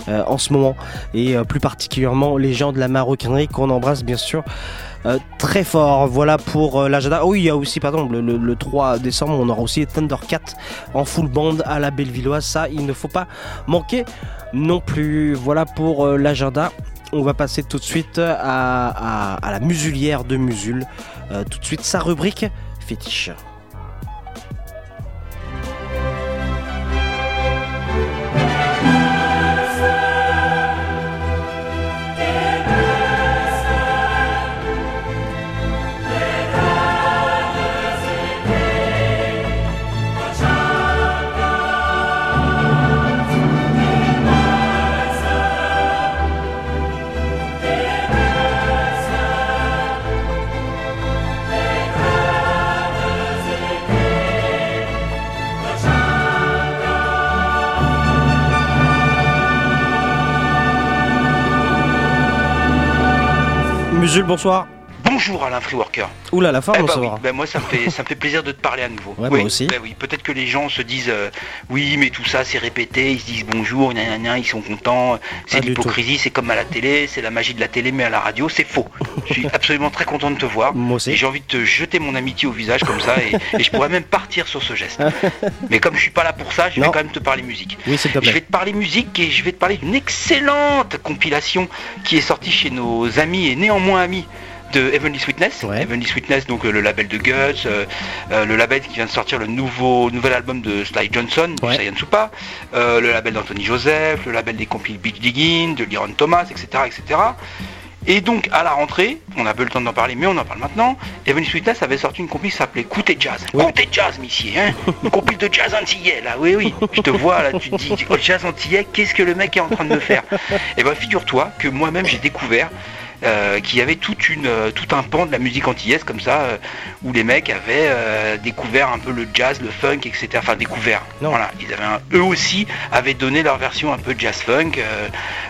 [SPEAKER 3] en ce moment et plus particulièrement les gens de la maroquinerie qu'on embrasse bien sûr. euh, très fort, voilà pour euh, l'agenda. Oh, oui, il y a aussi, pardon, le, le- le 3 décembre, on aura aussi Thundercat en full band à la Bellevilloise. Ça, il ne faut pas manquer non plus. Voilà pour euh, l'agenda. On va passer tout de suite à, à- la musulière de Musul. Tout de suite, sa rubrique fétiche. Bonsoir.
[SPEAKER 14] Bonjour Alain Freeworker.
[SPEAKER 3] Oula, la forme,
[SPEAKER 14] Eh bah oui, bah moi ça me fait ça me fait plaisir de te parler à nouveau.
[SPEAKER 3] Ouais,
[SPEAKER 14] oui,
[SPEAKER 3] moi aussi.
[SPEAKER 14] bah oui, peut-être que les gens se disent euh, oui mais tout ça c'est répété, ils se disent bonjour, gna, gna, gna, ils sont contents, c'est l'hypocrisie, c'est comme à la télé, c'est la magie de la télé mais à la radio, c'est faux. Je suis absolument très content de te voir.
[SPEAKER 3] Moi aussi.
[SPEAKER 14] Et j'ai envie de te jeter mon amitié au visage comme ça et, et je pourrais même partir sur ce geste. Mais comme je suis pas là pour ça, je vais quand même te parler musique.
[SPEAKER 3] Oui, s'il te
[SPEAKER 14] Je vais
[SPEAKER 3] plaît.
[SPEAKER 14] te parler musique et je vais te parler d'une excellente compilation qui est sortie chez nos amis et néanmoins amis de Heavenly Sweetness. Heavenly Sweetness, donc euh, le label de Guts, euh, euh, le label qui vient de sortir le nouveau nouvel album de Sly Johnson, du Supa, euh, le label d'Anthony Joseph, le label des compiles Beach Digging, de Liron Thomas, etc., etc. Et donc à la rentrée, on n'a pas eu le temps d'en parler, mais on en parle maintenant. Heavenly Sweetness avait sorti une compile qui s'appelait Côté Jazz. Côté Jazz, monsieur, hein Une compile de jazz antillais, là, oui, oui. Je te vois, là, tu te dis, oh, jazz antillais, qu'est-ce que le mec est en train de me faire? Et ben figure-toi que moi-même j'ai découvert euh, qu'il y avait toute une, euh, tout un pan de la musique antillaise comme ça, euh, où les mecs avaient euh, découvert un peu le jazz, le funk, etc. Enfin découvert. Voilà, ils avaient un- eux aussi avaient donné leur version un peu jazz funk,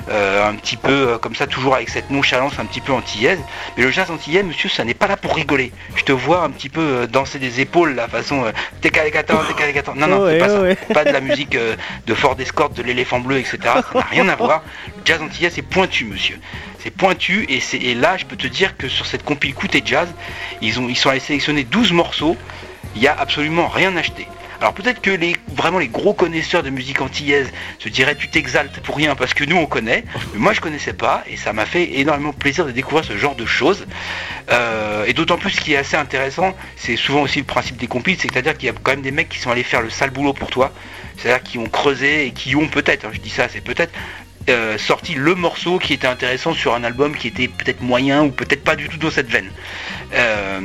[SPEAKER 14] un petit peu comme ça, toujours avec cette nonchalance un petit peu antillaise. Mais le jazz antillais, monsieur, ça n'est pas là pour rigoler. Je te vois un petit peu danser des épaules, la façon euh, Técalécatan, Técalécatan. Non, non,
[SPEAKER 3] Ouais,
[SPEAKER 14] c'est pas ça.
[SPEAKER 3] ouais.
[SPEAKER 14] Pas de la musique de Ford Escort, de l'éléphant bleu, etc. Ça n'a rien à voir. Le jazz antillais, c'est pointu, monsieur. C'est pointu et, c'est- et là, je peux te dire que sur cette compile Coûte et Jazz, ils, ont, ils sont allés sélectionner 12 morceaux. Il n'y a absolument rien acheté. Alors peut-être que les vraiment les gros connaisseurs de musique antillaise se diraient tu t'exaltes pour rien parce que nous on connaît, mais moi je connaissais pas et ça m'a fait énormément plaisir de découvrir ce genre de choses. Euh, et d'autant plus ce qui est assez intéressant, c'est souvent aussi le principe des compiles, c'est-à-dire qu'il y a quand même des mecs qui sont allés faire le sale boulot pour toi, c'est-à-dire qui ont creusé et qui ont peut-être, hein, je dis ça, c'est peut-être euh, sorti le morceau qui était intéressant sur un album qui était peut-être moyen ou peut-être pas du tout dans cette veine. Euh,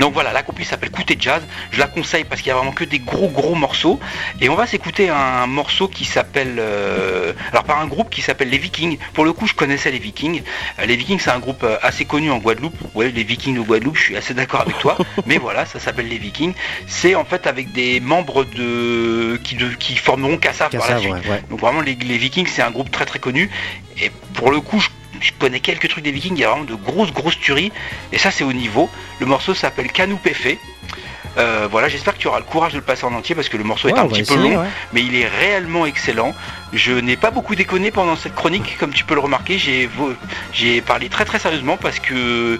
[SPEAKER 14] donc voilà, la compil s'appelle Côté Jazz. Je la conseille parce qu'il y a vraiment que des gros gros morceaux. Et on va s'écouter un morceau qui s'appelle, euh, alors par un groupe qui s'appelle les Vikings. Pour le coup, je connaissais les Vikings. Euh, les Vikings, c'est un groupe euh, assez connu en Guadeloupe. Ouais, les Vikings de Guadeloupe, je suis assez d'accord avec toi. Mais voilà, ça s'appelle les Vikings. C'est en fait avec des membres de qui, de, qui formeront Kassav par la suite.
[SPEAKER 3] ouais, ouais.
[SPEAKER 14] Donc vraiment, les, les Vikings, c'est un groupe très très connu. Et pour le coup, je, je connais quelques trucs des Vikings. Il y a vraiment de grosses grosses tueries. Et ça, c'est au niveau. Le morceau s'appelle Canou Péfé. Euh, voilà, j'espère que tu auras le courage de le passer en entier parce que le morceau
[SPEAKER 3] Ouais,
[SPEAKER 14] est un petit peu long,
[SPEAKER 3] ouais.
[SPEAKER 14] mais il est réellement excellent. Je n'ai pas beaucoup déconné pendant cette chronique, comme tu peux le remarquer. J'ai parlé très très sérieusement parce que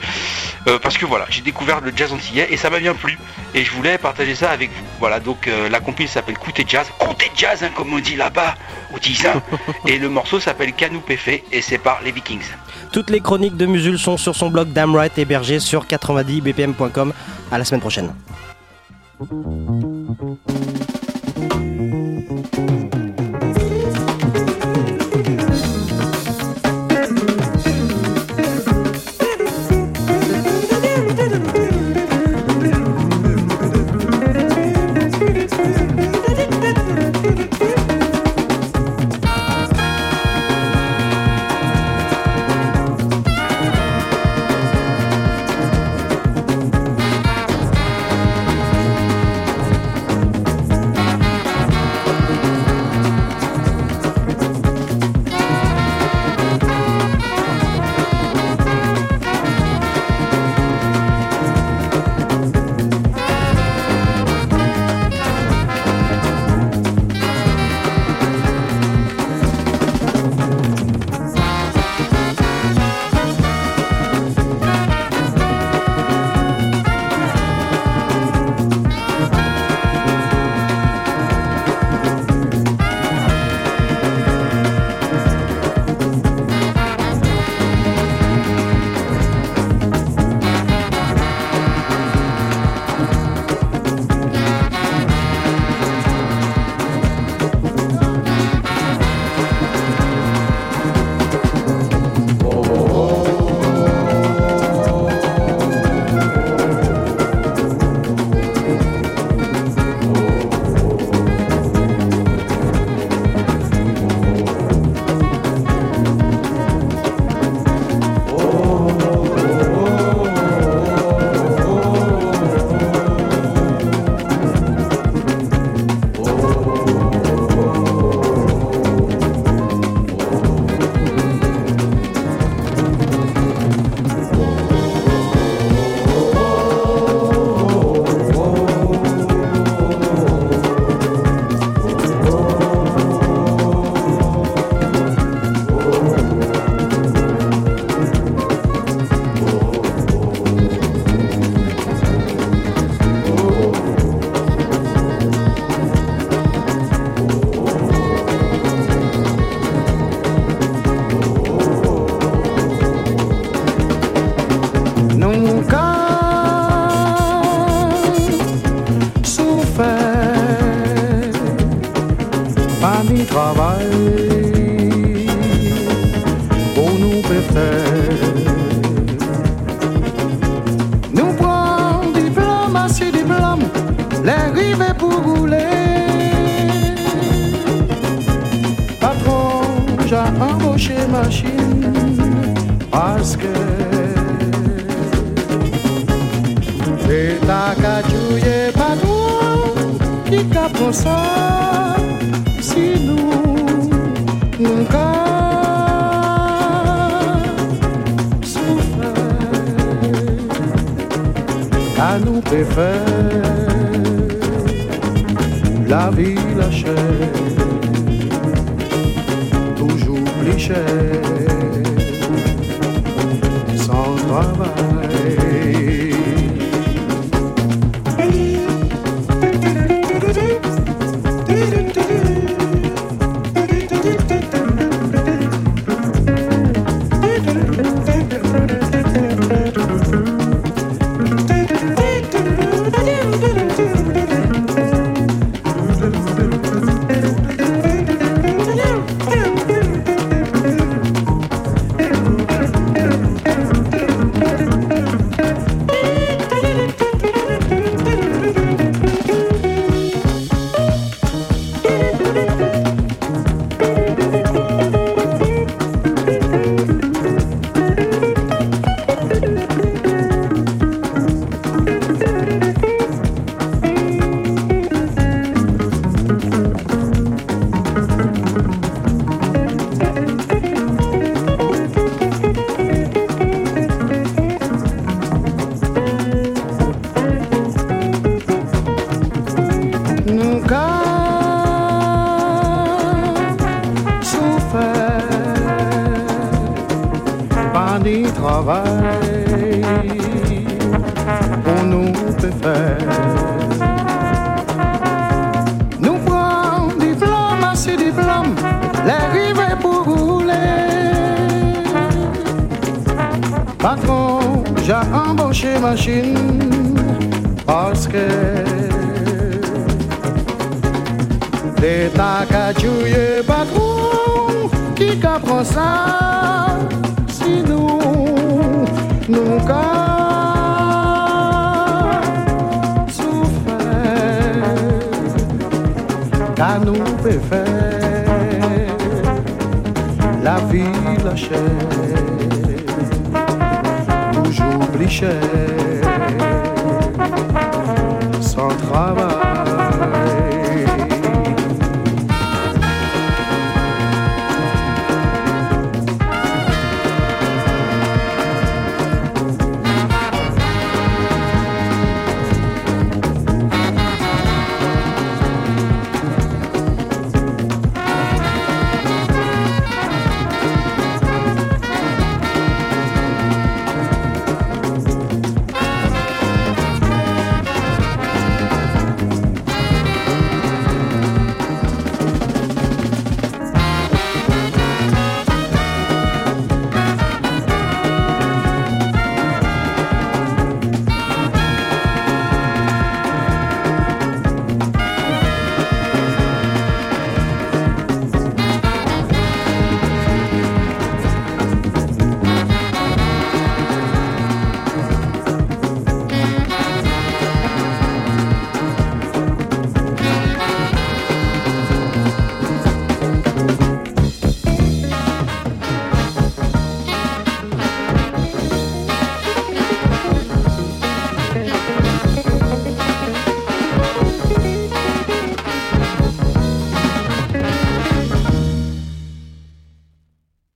[SPEAKER 14] euh, parce que voilà, j'ai découvert le jazz antillais et ça m'a bien plu et je voulais partager ça avec vous. Voilà, donc euh, la compil s'appelle Côté Jazz, Côté Jazz, hein, comme on dit là-bas au Tisin, et le morceau s'appelle Canou Péfé et c'est par les Vikings.
[SPEAKER 3] Toutes les chroniques de Musul sont sur son blog Damright hébergé sur 90bpm.com. À la semaine prochaine.
[SPEAKER 8] Thank